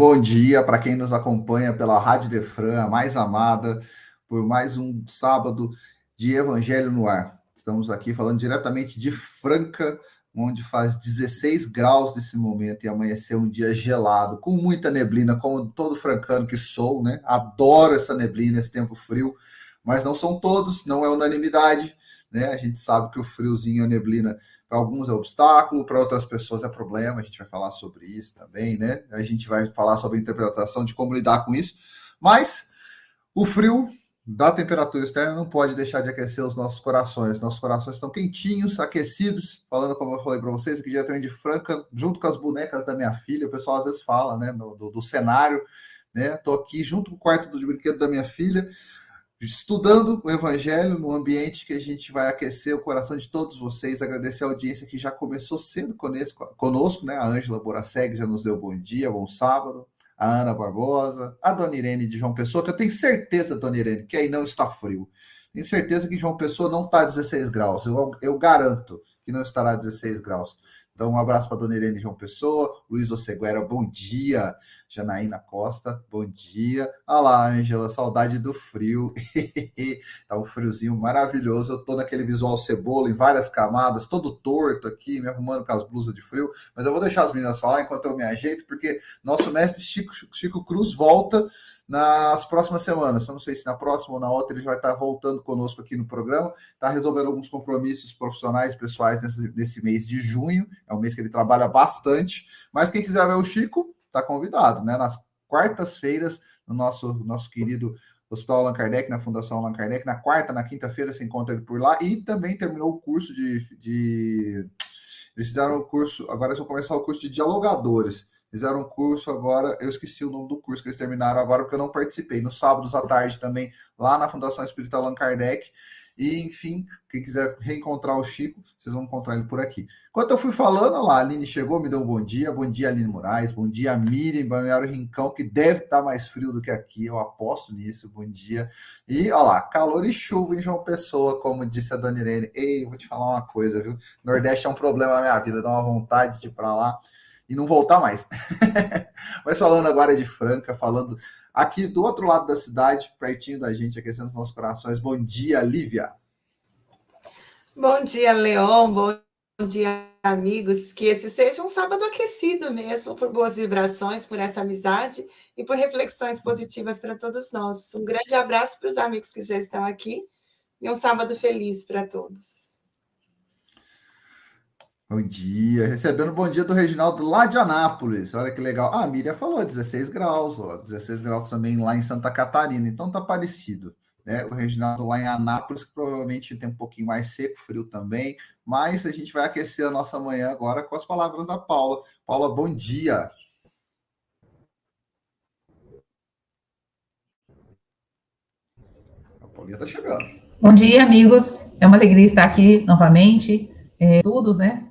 Bom dia para quem nos acompanha pela Rádio Defran, a mais amada, por mais um sábado de Evangelho no Ar. Estamos aqui falando diretamente de Franca, onde faz 16 graus nesse momento e amanheceu um dia gelado, com muita neblina, como todo francano que sou, né? Adoro essa neblina, esse tempo frio, mas não são todos, não é unanimidade, né? A gente sabe que o friozinho, a neblina para alguns é obstáculo, para outras pessoas é problema. A gente vai falar sobre isso também, né? A gente vai falar sobre a interpretação de como lidar com isso. Mas o frio da temperatura externa não pode deixar de aquecer os nossos corações. Nossos corações estão quentinhos, aquecidos, falando como eu falei para vocês, aqui diretamente de Franca, junto com as bonecas da minha filha. O pessoal às vezes fala, né, do, do cenário, né? Tô aqui junto com o quarto do brinquedo da minha filha estudando o Evangelho no ambiente que a gente vai aquecer o coração de todos vocês, agradecer a audiência que já começou cedo conosco, conosco né? A Ângela Boraseg já nos deu bom dia, bom sábado, a Ana Barbosa, a Dona Irene de João Pessoa, que eu tenho certeza, Dona Irene, que aí não está frio. Tenho certeza que João Pessoa não está a 16 graus, eu, eu garanto que não estará a 16 graus. Então, um abraço para dona Irene João Pessoa, Luiz Oceguera, bom dia. Janaína Costa, bom dia. Olha lá, Angela, saudade do frio. tá um friozinho maravilhoso. Eu tô naquele visual cebola em várias camadas, todo torto aqui, me arrumando com as blusas de frio. Mas eu vou deixar as meninas falar enquanto eu me ajeito, porque nosso mestre Chico, Chico Cruz volta nas próximas semanas. Eu não sei se na próxima ou na outra ele vai estar voltando conosco aqui no programa. Está resolvendo alguns compromissos profissionais, pessoais nesse, nesse mês de junho. É um mês que ele trabalha bastante. Mas quem quiser ver o Chico, está convidado, né? Nas quartas-feiras, no nosso, nosso querido Hospital Allan Kardec, na Fundação Allan Kardec. Na quarta, na quinta-feira, se encontra ele por lá. E também terminou o curso de. de... Eles fizeram o curso, agora eles vão começar o curso de dialogadores fizeram um curso agora, eu esqueci o nome do curso que eles terminaram agora, porque eu não participei. Nos sábados à tarde também, lá na Fundação Espírita Allan Kardec. E, enfim, quem quiser reencontrar o Chico, vocês vão encontrar ele por aqui. Enquanto eu fui falando, lá, a Aline chegou, me deu um bom dia. Bom dia, Aline Moraes. Bom dia, Miriam, Balneário Rincão, que deve estar mais frio do que aqui, eu aposto nisso. Bom dia. E, olha lá, calor e chuva em João Pessoa, como disse a Dona Irene. Ei, vou te falar uma coisa, viu? Nordeste é um problema na minha vida, dá uma vontade de ir para lá e não voltar mais. Mas falando agora de Franca, falando aqui do outro lado da cidade, pertinho da gente, aquecendo os nossos corações. Bom dia, Lívia. Bom dia, Leon. Bom dia, amigos. Que esse seja um sábado aquecido mesmo, por boas vibrações, por essa amizade e por reflexões positivas para todos nós. Um grande abraço para os amigos que já estão aqui e um sábado feliz para todos. Bom dia, recebendo bom dia do Reginaldo lá de Anápolis. Olha que legal. Ah, a Miriam falou 16 graus, ó, 16 graus também lá em Santa Catarina, então tá parecido. Né? O Reginaldo lá em Anápolis, que provavelmente tem um pouquinho mais seco, frio também, mas a gente vai aquecer a nossa manhã agora com as palavras da Paula. Paula, bom dia. A Paulinha tá chegando. Bom dia, amigos. É uma alegria estar aqui novamente. É, estudos, né?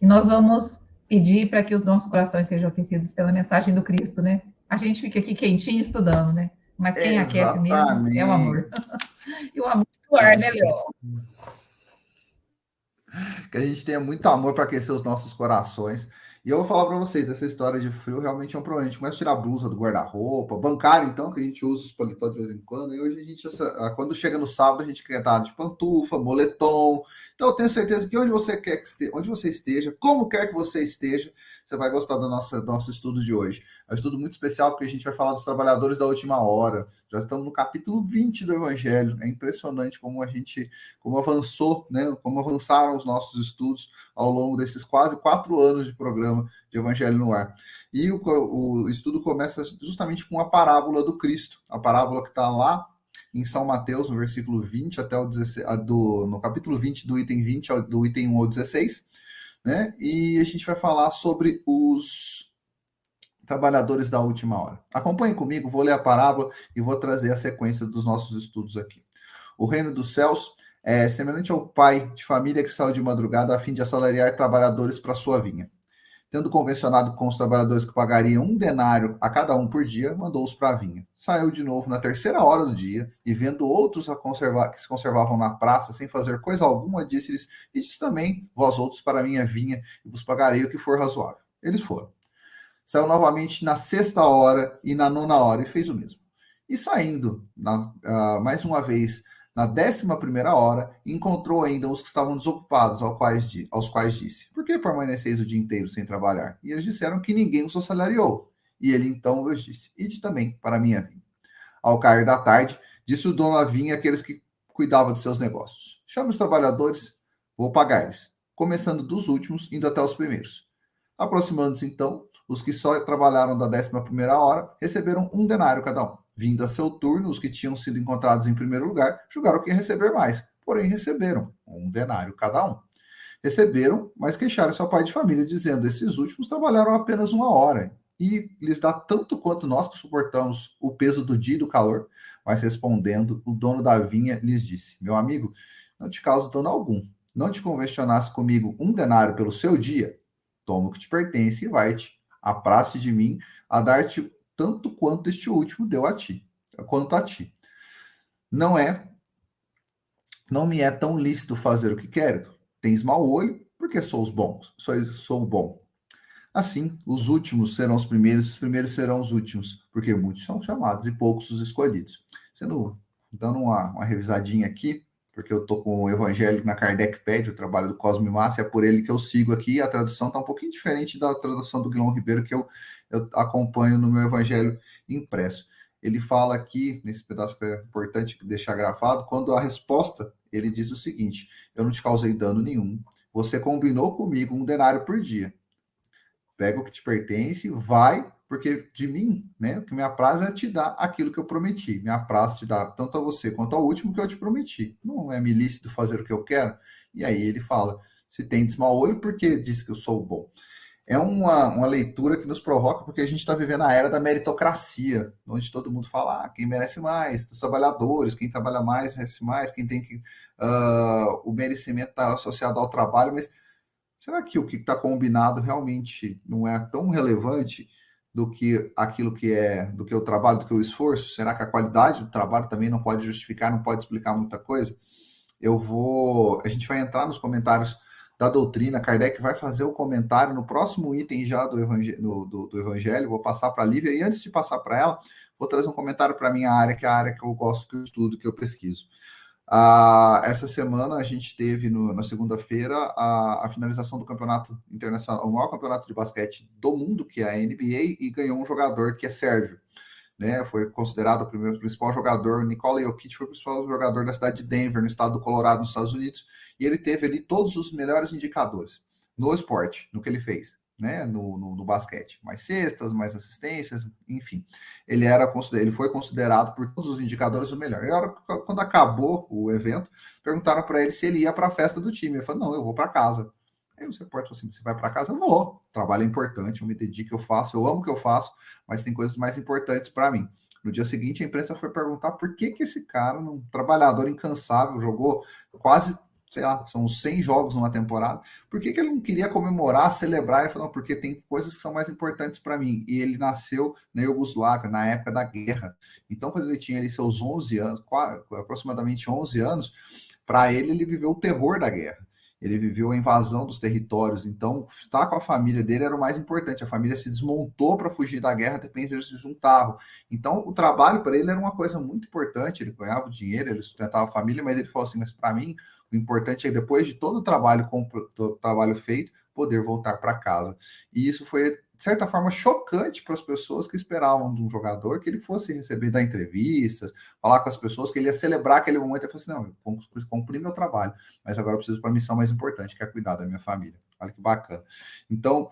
E nós vamos pedir para que os nossos corações sejam aquecidos pela mensagem do Cristo, né? A gente fica aqui quentinho estudando, né? Mas quem Exatamente. aquece mesmo é o amor. e o amor do ar, né, Leon? Que a gente tenha muito amor para aquecer os nossos corações. E eu vou falar para vocês, essa história de frio realmente é um problema. A gente começa a tirar a blusa do guarda-roupa, bancário, então, que a gente usa os paletó de vez em quando. E hoje a gente, quando chega no sábado, a gente quer estar de pantufa, moletom. Então, eu tenho certeza que onde você quer que esteja, onde você esteja, como quer que você esteja, você vai gostar do nosso, do nosso estudo de hoje. É um estudo muito especial porque a gente vai falar dos trabalhadores da última hora. Já estamos no capítulo 20 do Evangelho. É impressionante como a gente, como avançou, né? Como avançaram os nossos estudos ao longo desses quase quatro anos de programa de Evangelho no Ar. E o, o estudo começa justamente com a parábola do Cristo, a parábola que está lá em São Mateus, no versículo 20 até o 16, do, no capítulo 20, do item 20 ao, do item 1 ao 16 né? E a gente vai falar sobre os trabalhadores da última hora. Acompanhe comigo, vou ler a parábola e vou trazer a sequência dos nossos estudos aqui. O reino dos céus é semelhante ao pai de família que saiu de madrugada a fim de assalariar trabalhadores para sua vinha. Tendo convencionado com os trabalhadores que pagariam um denário a cada um por dia, mandou-os para a vinha. Saiu de novo na terceira hora do dia e, vendo outros que se conservavam na praça sem fazer coisa alguma, disse-lhes: E também, vós outros, para minha vinha, e vos pagarei o que for razoável. Eles foram. Saiu novamente na sexta hora e na nona hora e fez o mesmo. E saindo na, uh, mais uma vez na décima primeira hora, encontrou ainda os que estavam desocupados, aos quais, aos quais disse: Por que permaneceis o dia inteiro sem trabalhar? E eles disseram que ninguém os assalariou. E ele então lhes disse: Ide também para minha vinha. Ao cair da tarde, disse o dono da vinha àqueles que cuidavam de seus negócios: Chame os trabalhadores, vou pagar-lhes, começando dos últimos, indo até os primeiros. Aproximando-se então, os que só trabalharam da décima primeira hora receberam um denário cada um. Vindo a seu turno, os que tinham sido encontrados em primeiro lugar julgaram que ia receber mais, porém receberam um denário cada um. Receberam, mas queixaram seu pai de família, dizendo: Esses últimos trabalharam apenas uma hora, e lhes dá tanto quanto nós que suportamos o peso do dia e do calor. Mas respondendo, o dono da vinha lhes disse: Meu amigo, não te causa dano algum. Não te convencionasse comigo um denário pelo seu dia? Toma o que te pertence e vai-te. Aprace de mim a dar-te tanto quanto este último deu a ti, quanto a ti. Não é, não me é tão lícito fazer o que quero. Tens mau olho, porque sou os bons, sou, sou bom. Assim, os últimos serão os primeiros, os primeiros serão os últimos, porque muitos são chamados e poucos os escolhidos. Sendo dando uma, uma revisadinha aqui, porque eu estou com o Evangelho na Kardec Pede, o trabalho do Cosme Massa, é por ele que eu sigo aqui. A tradução está um pouquinho diferente da tradução do Guilherme Ribeiro, que eu, eu acompanho no meu Evangelho impresso. Ele fala aqui, nesse pedaço que é importante deixar gravado, quando a resposta, ele diz o seguinte: Eu não te causei dano nenhum, você combinou comigo um denário por dia. Pega o que te pertence, vai porque de mim, né, o que me apraz é te dar aquilo que eu prometi. Me apraz te dar tanto a você quanto ao último que eu te prometi. Não é me lícito fazer o que eu quero? E aí ele fala: se tem mau olho, porque diz que eu sou bom. É uma, uma leitura que nos provoca, porque a gente está vivendo a era da meritocracia, onde todo mundo fala ah, quem merece mais, os trabalhadores, quem trabalha mais merece mais, quem tem que. Uh, o merecimento está associado ao trabalho, mas será que o que está combinado realmente não é tão relevante? Do que aquilo que é, do que o trabalho, do que o esforço? Será que a qualidade do trabalho também não pode justificar, não pode explicar muita coisa? Eu vou, a gente vai entrar nos comentários da doutrina, Kardec vai fazer o comentário no próximo item já do evangelho, do, do evangelho vou passar para a Lívia, e antes de passar para ela, vou trazer um comentário para minha área, que é a área que eu gosto, que eu estudo, que eu pesquiso. Ah, essa semana a gente teve no, na segunda-feira a, a, finalização do campeonato internacional, o maior campeonato de basquete do mundo, que é a NBA, e ganhou um jogador que é sérvio. Né, foi considerado o primeiro principal jogador, Nikola Jokic foi o principal jogador da cidade de Denver, no estado do Colorado, nos Estados Unidos, e ele teve ali todos os melhores indicadores no esporte, no que ele fez né, no, no, no, basquete. Mais cestas, mais assistências, enfim. Ele era ele foi considerado por todos os indicadores o melhor. E hora, quando acabou o evento, perguntaram para ele se ele ia para a festa do time. Ele falou: "Não, eu vou para casa". Aí o repórter falou assim: "Você vai para casa?" "Eu vou. Trabalho é importante, eu me dedico, eu faço, eu amo o que eu faço, mas tem coisas mais importantes para mim". No dia seguinte, a imprensa foi perguntar por que, que esse cara, um trabalhador incansável, jogou quase sei lá, são 100 jogos numa temporada. Por que, que ele não queria comemorar, celebrar e falar, porque tem coisas que são mais importantes para mim? E ele nasceu na Iugoslávia, na época da guerra. Então, quando ele tinha ali seus 11 anos, aproximadamente 11 anos, para ele, ele viveu o terror da guerra. Ele viveu a invasão dos territórios, então estar com a família dele era o mais importante. A família se desmontou para fugir da guerra, depois eles se juntavam. Então o trabalho para ele era uma coisa muito importante. Ele ganhava dinheiro, ele sustentava a família, mas ele falou assim: Mas para mim, o importante é, depois de todo o trabalho, todo o trabalho feito, poder voltar para casa. E isso foi, de certa forma, chocante para as pessoas que esperavam de um jogador que ele fosse receber da entrevistas, falar com as pessoas, que ele ia celebrar aquele momento e falar assim: não, eu cumpri meu trabalho, mas agora eu preciso para a missão mais importante, que é cuidar da minha família. Olha que bacana. Então,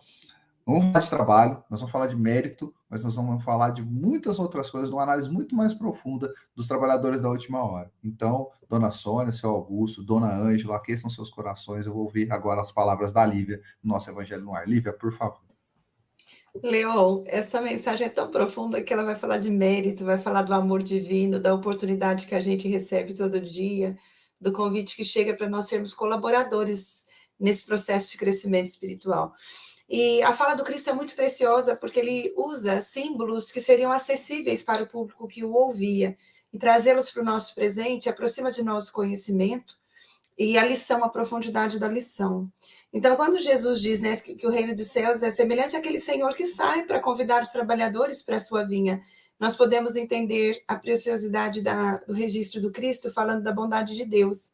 Vamos falar de trabalho, nós vamos falar de mérito, mas nós vamos falar de muitas outras coisas, numa análise muito mais profunda dos trabalhadores da última hora. Então, dona Sônia, seu Augusto, dona Ângela, aqueçam seus corações. Eu vou ouvir agora as palavras da Lívia no nosso Evangelho no Ar. Lívia, por favor. Leon, essa mensagem é tão profunda que ela vai falar de mérito, vai falar do amor divino, da oportunidade que a gente recebe todo dia, do convite que chega para nós sermos colaboradores nesse processo de crescimento espiritual. E a fala do Cristo é muito preciosa porque ele usa símbolos que seriam acessíveis para o público que o ouvia e trazê-los para o nosso presente aproxima de nós o conhecimento e a lição, a profundidade da lição. Então, quando Jesus diz né, que, que o reino dos céus é semelhante àquele senhor que sai para convidar os trabalhadores para a sua vinha, nós podemos entender a preciosidade da, do registro do Cristo falando da bondade de Deus,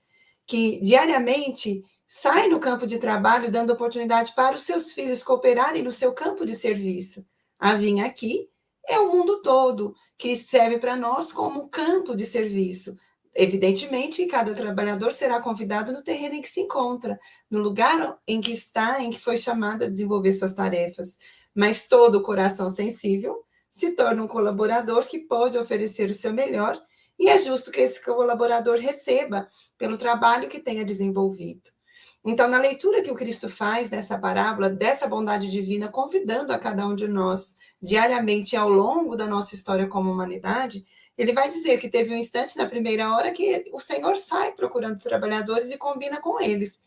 que diariamente sai no campo de trabalho dando oportunidade para os seus filhos cooperarem no seu campo de serviço. A vinha aqui é o mundo todo, que serve para nós como campo de serviço. Evidentemente, cada trabalhador será convidado no terreno em que se encontra, no lugar em que está, em que foi chamado a desenvolver suas tarefas. Mas todo o coração sensível se torna um colaborador que pode oferecer o seu melhor, e é justo que esse colaborador receba pelo trabalho que tenha desenvolvido. Então, na leitura que o Cristo faz nessa parábola, dessa bondade divina, convidando a cada um de nós diariamente ao longo da nossa história como humanidade, ele vai dizer que teve um instante na primeira hora que o Senhor sai procurando trabalhadores e combina com eles,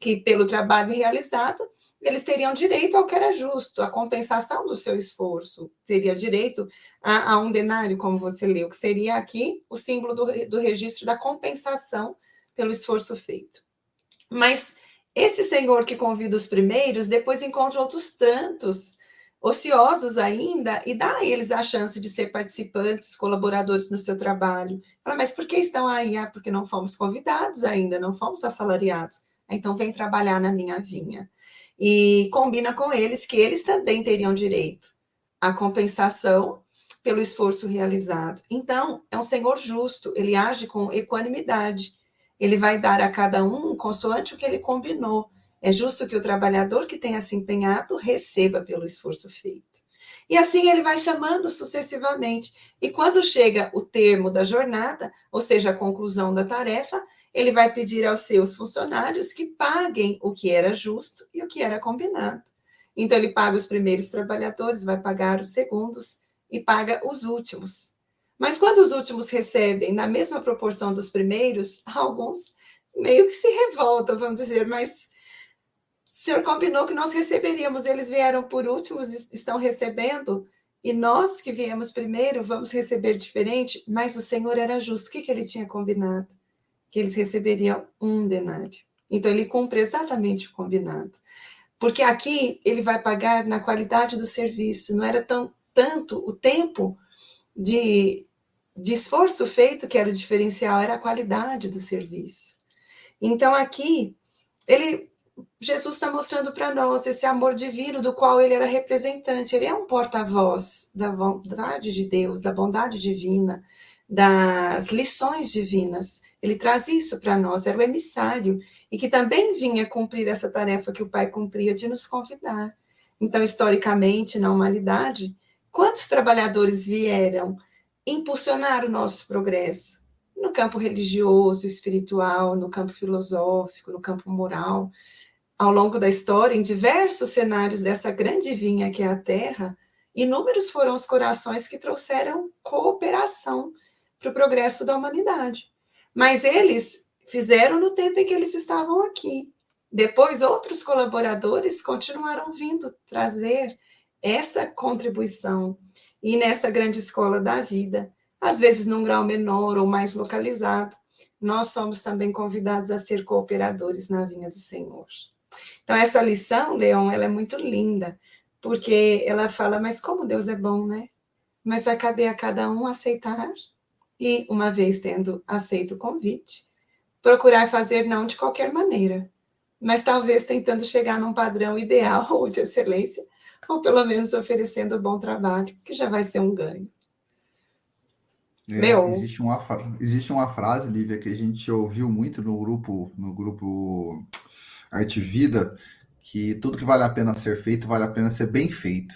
que pelo trabalho realizado, eles teriam direito ao que era justo, a compensação do seu esforço, teria direito a, a um denário, como você leu, que seria aqui o símbolo do, do registro da compensação pelo esforço feito. Mas esse Senhor que convida os primeiros, depois encontra outros tantos ociosos ainda e dá a eles a chance de ser participantes, colaboradores no seu trabalho. Fala, mas por que estão aí? Ah, porque não fomos convidados ainda, não fomos assalariados. Então vem trabalhar na minha vinha. E combina com eles que eles também teriam direito à compensação pelo esforço realizado. Então, é um Senhor justo, ele age com equanimidade. Ele vai dar a cada um consoante o que ele combinou. É justo que o trabalhador que tenha se empenhado receba pelo esforço feito. E assim ele vai chamando sucessivamente. E quando chega o termo da jornada, ou seja, a conclusão da tarefa, ele vai pedir aos seus funcionários que paguem o que era justo e o que era combinado. Então, ele paga os primeiros trabalhadores, vai pagar os segundos e paga os últimos. Mas quando os últimos recebem na mesma proporção dos primeiros, alguns meio que se revoltam, vamos dizer, mas o senhor combinou que nós receberíamos, eles vieram por últimos, estão recebendo, e nós que viemos primeiro vamos receber diferente, mas o Senhor era justo. O que, que ele tinha combinado? Que eles receberiam um denário. Então ele cumpre exatamente o combinado. Porque aqui ele vai pagar na qualidade do serviço, não era tão tanto o tempo de de esforço feito que era o diferencial, era a qualidade do serviço. Então aqui ele Jesus está mostrando para nós esse amor divino do qual ele era representante. Ele é um porta-voz da vontade de Deus, da bondade divina, das lições divinas. Ele traz isso para nós, era o emissário, e que também vinha cumprir essa tarefa que o Pai cumpria de nos convidar. Então, historicamente, na humanidade, quantos trabalhadores vieram impulsionar o nosso progresso no campo religioso, espiritual, no campo filosófico, no campo moral. Ao longo da história, em diversos cenários dessa grande vinha que é a Terra, inúmeros foram os corações que trouxeram cooperação para o progresso da humanidade. Mas eles fizeram no tempo em que eles estavam aqui. Depois, outros colaboradores continuaram vindo trazer essa contribuição e nessa grande escola da vida, às vezes num grau menor ou mais localizado, nós somos também convidados a ser cooperadores na vinha do Senhor. Então, essa lição, Leon, ela é muito linda, porque ela fala, mas como Deus é bom, né? Mas vai caber a cada um aceitar e, uma vez tendo aceito o convite, procurar fazer não de qualquer maneira, mas talvez tentando chegar num padrão ideal ou de excelência ou pelo menos oferecendo bom trabalho, que já vai ser um ganho. É, Meu. Existe uma, existe uma frase, Lívia, que a gente ouviu muito no grupo, no grupo Arte Vida, que tudo que vale a pena ser feito, vale a pena ser bem feito.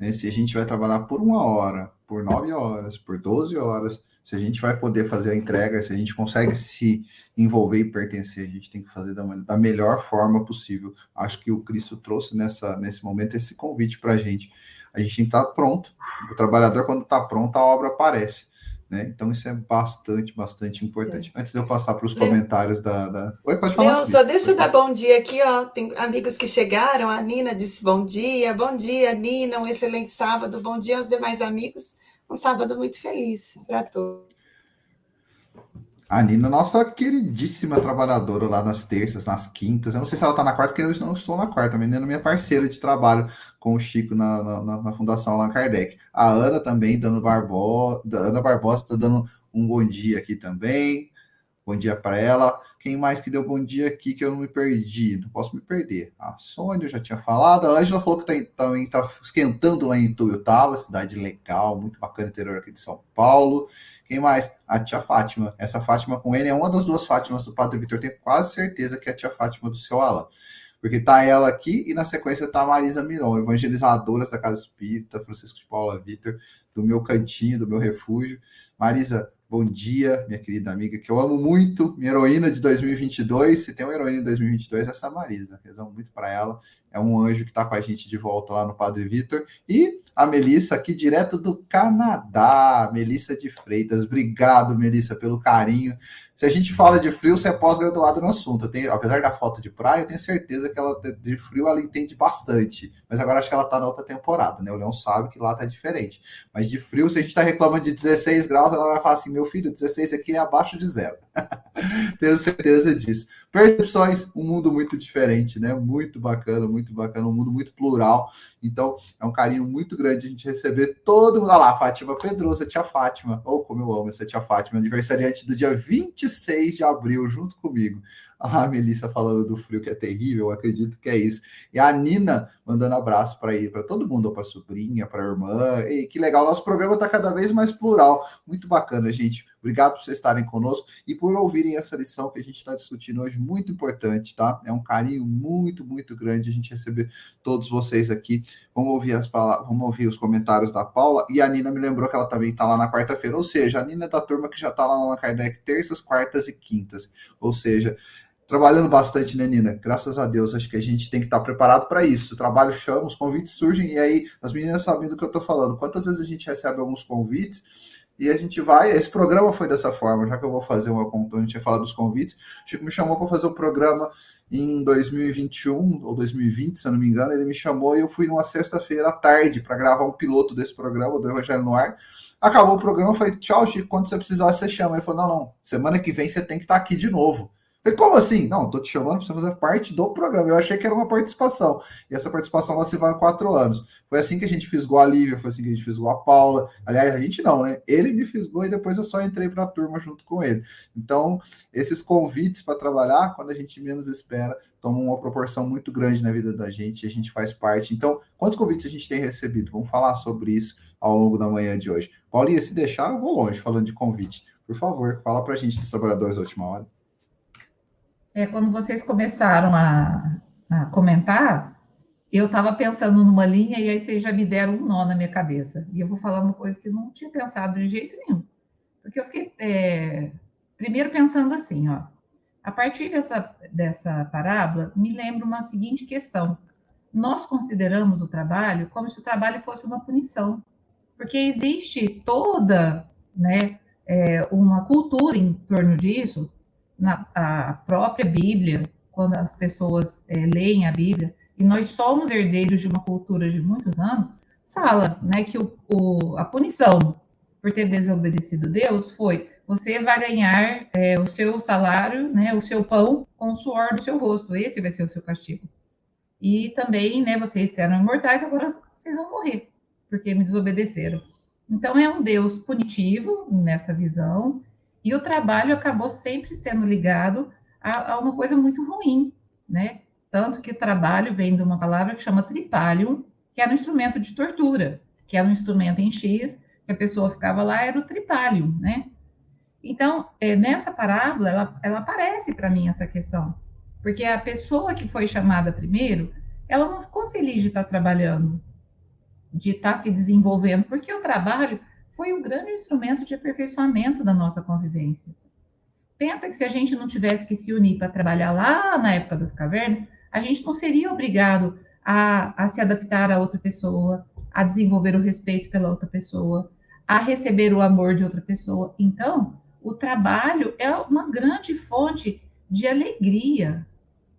Né? Se a gente vai trabalhar por uma hora, por nove horas, por doze horas, se a gente vai poder fazer a entrega, se a gente consegue se envolver e pertencer, a gente tem que fazer da, da melhor forma possível. Acho que o Cristo trouxe nessa, nesse momento esse convite para a gente. a gente tem que estar pronto. O trabalhador, quando está pronto, a obra aparece. Né? Então, isso é bastante, bastante importante. Antes de eu passar para os comentários da, da, Oi, pode falar. Não, só deixa eu dar bom dia aqui, ó. Tem amigos que chegaram. A Nina disse bom dia. Bom dia, Nina. Um excelente sábado. Bom dia aos demais amigos. Um sábado muito feliz para todos. A Nina, nossa queridíssima trabalhadora lá nas terças, nas quintas. Eu não sei se ela está na quarta, porque eu não estou na quarta. A menina é minha parceira de trabalho com o Chico na, na, na Fundação Allan Kardec. A Ana também, dando Barbosa. Ana Barbosa está dando um bom dia aqui também. Bom dia para ela. Quem mais que deu bom dia aqui que eu não me perdi? Não posso me perder. A Sônia, eu já tinha falado. A Ângela falou que tá, também está esquentando lá em Tuiutaba, cidade legal, muito bacana, interior aqui de São Paulo. Quem mais? A tia Fátima. Essa Fátima com ele é uma das duas Fátimas do Padre Vitor. Tenho quase certeza que é a tia Fátima do seu Alan. Porque tá ela aqui e na sequência tá a Marisa Miron, evangelizadoras da Casa Espírita, Francisco de Paula Vitor, do meu cantinho, do meu refúgio. Marisa, Bom dia, minha querida amiga, que eu amo muito, minha heroína de 2022. Se tem uma heroína de 2022, é essa Marisa. Rezamos muito para ela. É um anjo que está com a gente de volta lá no Padre Vitor. E a Melissa, aqui direto do Canadá, Melissa de Freitas. Obrigado, Melissa, pelo carinho. Se a gente fala de frio, você é pós-graduado no assunto. Tenho, apesar da foto de praia, eu tenho certeza que ela de frio ela entende bastante. Mas agora acho que ela está na outra temporada, né? O Leão sabe que lá tá diferente. Mas de frio, se a gente está reclamando de 16 graus, ela vai falar assim: meu filho, 16 aqui é abaixo de zero. tenho certeza disso. Percepções, um mundo muito diferente, né? Muito bacana, muito bacana, um mundo muito plural. Então, é um carinho muito grande a gente receber todo mundo. Olha lá, Fátima Pedrosa, tia Fátima. Ou oh, como eu amo essa tia Fátima, aniversariante do dia 26 de abril, junto comigo. A Melissa falando do frio que é terrível, acredito que é isso. E a Nina mandando abraço para ir para todo mundo, para sobrinha, para irmã. E que legal, nosso programa está cada vez mais plural. Muito bacana, gente. Obrigado por vocês estarem conosco e por ouvirem essa lição que a gente está discutindo hoje, muito importante, tá? É um carinho muito, muito grande a gente receber todos vocês aqui. Vamos ouvir as palavras, vamos ouvir os comentários da Paula. E a Nina me lembrou que ela também está lá na quarta-feira, ou seja, a Nina é da turma que já está lá na Kardec terças, quartas e quintas. Ou seja, trabalhando bastante, né, Nina? Graças a Deus, acho que a gente tem que estar preparado para isso. O trabalho chama, os convites surgem, e aí as meninas sabem do que eu estou falando. Quantas vezes a gente recebe alguns convites e a gente vai. Esse programa foi dessa forma, já que eu vou fazer uma conta, a gente ia falar dos convites. O Chico me chamou para fazer o um programa em 2021 ou 2020, se eu não me engano. Ele me chamou e eu fui numa sexta-feira à tarde para gravar um piloto desse programa, do Evangelho no Ar. Acabou o programa, eu falei, tchau, Chico, quando você precisar, você chama. Ele falou, não, não, semana que vem você tem que estar aqui de novo. Falei, como assim? Não, tô te chamando para você fazer parte do programa. Eu achei que era uma participação. E essa participação ela se vai quatro anos. Foi assim que a gente fisgou a Lívia, foi assim que a gente fisgou a Paula. Aliás, a gente não, né? Ele me fisgou e depois eu só entrei para a turma junto com ele. Então, esses convites para trabalhar, quando a gente menos espera, tomam uma proporção muito grande na vida da gente e a gente faz parte. Então, quantos convites a gente tem recebido? Vamos falar sobre isso ao longo da manhã de hoje. Paulinha, se deixar, eu vou longe falando de convite. Por favor, fala para a gente dos trabalhadores da última hora. É, quando vocês começaram a, a comentar, eu estava pensando numa linha e aí vocês já me deram um nó na minha cabeça. E eu vou falar uma coisa que não tinha pensado de jeito nenhum. Porque eu fiquei, é, primeiro, pensando assim, ó. A partir dessa, dessa parábola, me lembra uma seguinte questão. Nós consideramos o trabalho como se o trabalho fosse uma punição. Porque existe toda né, é, uma cultura em torno disso, na a própria Bíblia, quando as pessoas é, leem a Bíblia, e nós somos herdeiros de uma cultura de muitos anos, fala né, que o, o, a punição por ter desobedecido Deus foi você vai ganhar é, o seu salário, né, o seu pão com o suor do seu rosto. Esse vai ser o seu castigo. E também, né, vocês eram imortais, agora vocês vão morrer, porque me desobedeceram. Então é um Deus punitivo nessa visão, e o trabalho acabou sempre sendo ligado a, a uma coisa muito ruim, né? Tanto que o trabalho vem de uma palavra que chama tripalium, que era um instrumento de tortura, que era um instrumento em X, que a pessoa ficava lá, era o tripalium, né? Então, é, nessa parábola, ela, ela aparece para mim essa questão, porque a pessoa que foi chamada primeiro, ela não ficou feliz de estar trabalhando, de estar se desenvolvendo, porque o trabalho foi o grande instrumento de aperfeiçoamento da nossa convivência. Pensa que se a gente não tivesse que se unir para trabalhar lá na época das cavernas, a gente não seria obrigado a, a se adaptar a outra pessoa, a desenvolver o respeito pela outra pessoa, a receber o amor de outra pessoa. Então, o trabalho é uma grande fonte de alegria.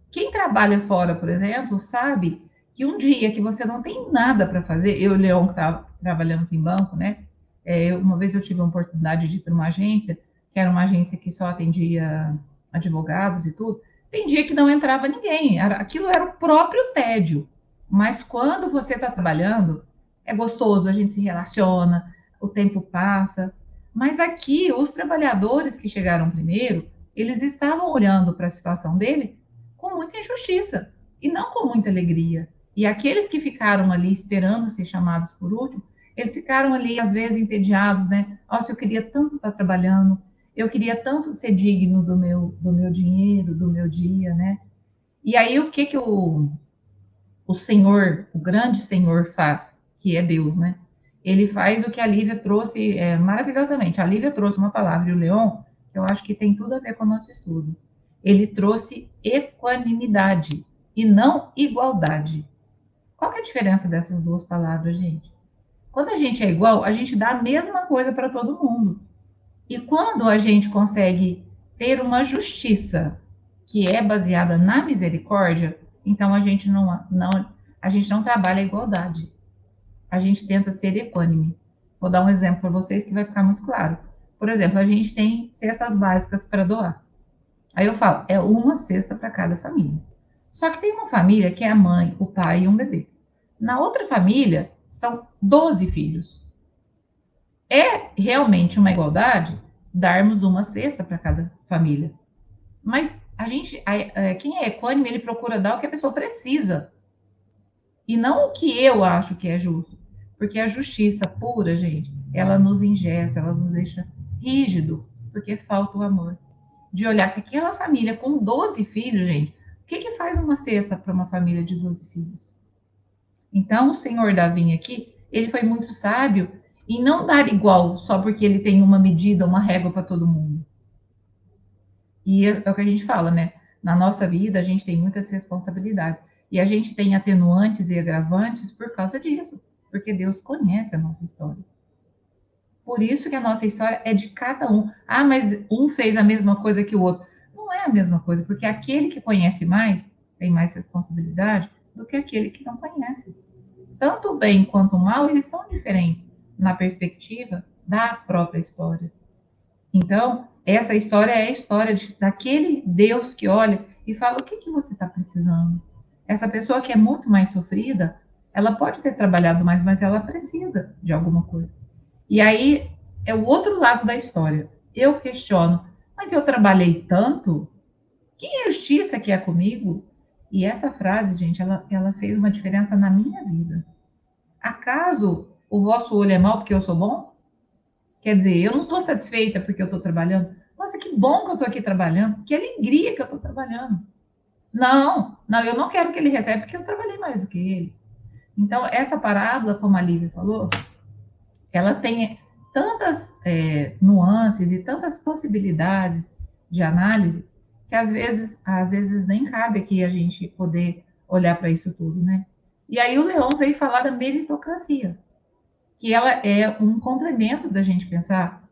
Quem trabalha fora, por exemplo, sabe que um dia que você não tem nada para fazer, eu e o Leon, que tá, trabalhamos em banco, né? É, uma vez eu tive a oportunidade de ir para uma agência, que era uma agência que só atendia advogados e tudo. Tem dia que não entrava ninguém, era, aquilo era o próprio tédio. Mas quando você está trabalhando, é gostoso, a gente se relaciona, o tempo passa. Mas aqui, os trabalhadores que chegaram primeiro, eles estavam olhando para a situação dele com muita injustiça e não com muita alegria. E aqueles que ficaram ali esperando ser chamados por último, eles ficaram ali, às vezes, entediados, né? Nossa, eu queria tanto estar trabalhando, eu queria tanto ser digno do meu, do meu dinheiro, do meu dia, né? E aí, o que que o, o Senhor, o grande Senhor faz, que é Deus, né? Ele faz o que a Lívia trouxe é, maravilhosamente. A Lívia trouxe uma palavra, e o Leon, que eu acho que tem tudo a ver com o nosso estudo. Ele trouxe equanimidade e não igualdade. Qual é a diferença dessas duas palavras, gente? Quando a gente é igual, a gente dá a mesma coisa para todo mundo. E quando a gente consegue ter uma justiça que é baseada na misericórdia, então a gente não, não, a gente não trabalha a igualdade. A gente tenta ser equânime. Vou dar um exemplo para vocês que vai ficar muito claro. Por exemplo, a gente tem cestas básicas para doar. Aí eu falo, é uma cesta para cada família. Só que tem uma família que é a mãe, o pai e um bebê. Na outra família, são 12 filhos. É realmente uma igualdade darmos uma cesta para cada família. Mas a gente, a, a, quem é equânime, ele procura dar o que a pessoa precisa. E não o que eu acho que é justo. Porque a justiça pura, gente, ela nos ingessa, ela nos deixa rígido, porque falta o amor. De olhar que aquela família com 12 filhos, gente, o que, que faz uma cesta para uma família de 12 filhos? Então, o senhor Davi aqui, ele foi muito sábio em não dar igual só porque ele tem uma medida, uma régua para todo mundo. E é, é, o que a gente fala, né? Na nossa vida, a gente tem muitas responsabilidades. E a gente tem atenuantes e agravantes por causa disso, porque Deus conhece a nossa história. Por isso que a nossa história é de cada um. Ah, mas um fez a mesma coisa que o outro. Não é a mesma coisa, porque aquele que conhece mais tem mais responsabilidade do que aquele que não conhece tanto o bem quanto o mal, eles são diferentes na perspectiva da própria história. Então, essa história é a história de, daquele Deus que olha e fala: o que, que você está precisando? Essa pessoa que é muito mais sofrida, ela pode ter trabalhado mais, mas ela precisa de alguma coisa. E aí é o outro lado da história. Eu questiono, mas eu trabalhei tanto? Que injustiça que é comigo? E essa frase, gente, ela, ela fez uma diferença na minha vida. Acaso o vosso olho é mau porque eu sou bom? Quer dizer, eu não estou satisfeita porque eu estou trabalhando. Nossa, que bom que eu estou aqui trabalhando. Que alegria que eu estou trabalhando. Não, não, eu não quero que ele receba porque eu trabalhei mais do que ele. Então, essa parábola, como a Lívia falou, ela tem tantas é, nuances e tantas possibilidades de análise que às vezes, às vezes nem cabe aqui a gente poder olhar para isso tudo, né? E aí o Leão veio falar da meritocracia, que ela é um complemento da gente pensar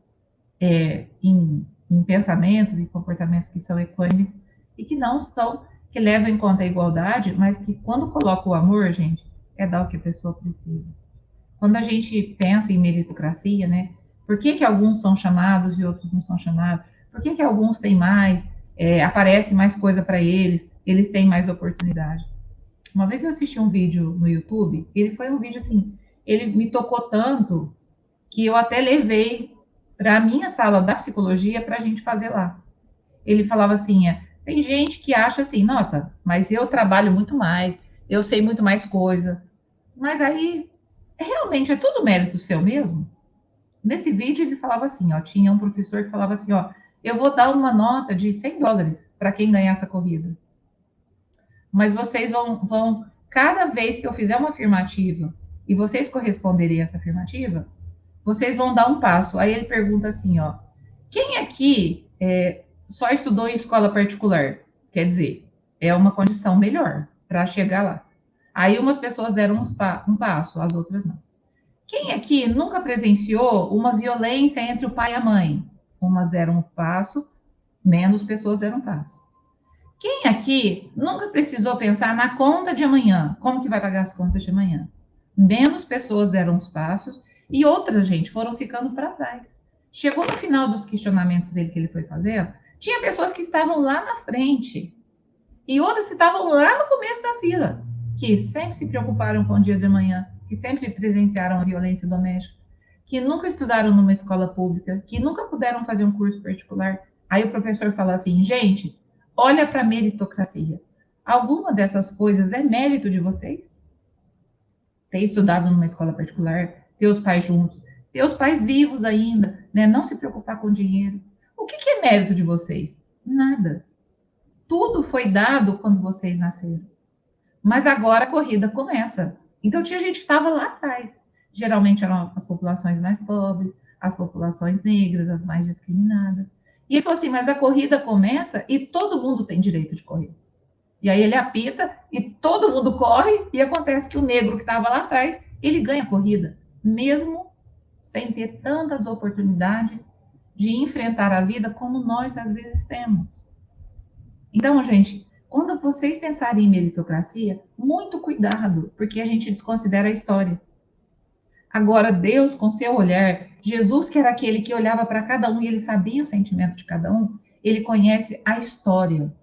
é, em, em, pensamentos e comportamentos que são equânimes e que não são, que levam em conta a igualdade, mas que quando coloca o amor, gente, é dar o que a pessoa precisa. Quando a gente pensa em meritocracia, né? Por que, que alguns são chamados e outros não são chamados? Por que, que alguns têm mais? É, aparece mais coisa para eles, eles têm mais oportunidade. Uma vez eu assisti um vídeo no YouTube, ele foi um vídeo assim, ele me tocou tanto que eu até levei para a minha sala da psicologia para a gente fazer lá. Ele falava assim: é, tem gente que acha assim, nossa, mas eu trabalho muito mais, eu sei muito mais coisa. Mas aí, realmente é tudo mérito seu mesmo? Nesse vídeo ele falava assim, ó, tinha um professor que falava assim, ó, eu vou dar uma nota de 100 dólares para quem ganhar essa corrida. Mas vocês vão, vão, cada vez que eu fizer uma afirmativa e vocês corresponderem a essa afirmativa, vocês vão dar um passo. Aí ele pergunta assim, ó, quem aqui é, só estudou em escola particular? Quer dizer, é uma condição melhor para chegar lá. Aí umas pessoas deram um passo, as outras não. Quem aqui nunca presenciou uma violência entre o pai e a mãe? Umas deram um passo, menos pessoas deram um passo. Quem aqui nunca precisou pensar na conta de amanhã? Como que vai pagar as contas de amanhã? Menos pessoas deram os passos e outras, gente, foram ficando para trás. Chegou no final dos questionamentos dele que ele foi fazendo, tinha pessoas que estavam lá na frente e outras que estavam lá no começo da fila, que sempre se preocuparam com o dia de amanhã, que sempre presenciaram a violência doméstica, que nunca estudaram numa escola pública, que nunca puderam fazer um curso particular. Aí o professor fala assim: gente, olha para a meritocracia. Alguma dessas coisas é mérito de vocês? Ter estudado numa escola particular, ter os pais juntos, ter os pais vivos ainda, né? não se preocupar com dinheiro. O que, que é mérito de vocês? Nada. Tudo foi dado quando vocês nasceram. Mas agora a corrida começa. Então tinha gente que estava lá atrás. Geralmente eram as populações mais pobres, as populações negras, as mais discriminadas. E ele falou assim: mas a corrida começa e todo mundo tem direito de correr. E aí ele apita e todo mundo corre, e acontece que o negro que estava lá atrás, ele ganha a corrida, mesmo sem ter tantas oportunidades de enfrentar a vida como nós às vezes temos. Então, gente, quando vocês pensarem em meritocracia, muito cuidado, porque a gente desconsidera a história. Agora, Deus, com seu olhar, Jesus, que era aquele que olhava para cada um e ele sabia o sentimento de cada um, ele conhece a história,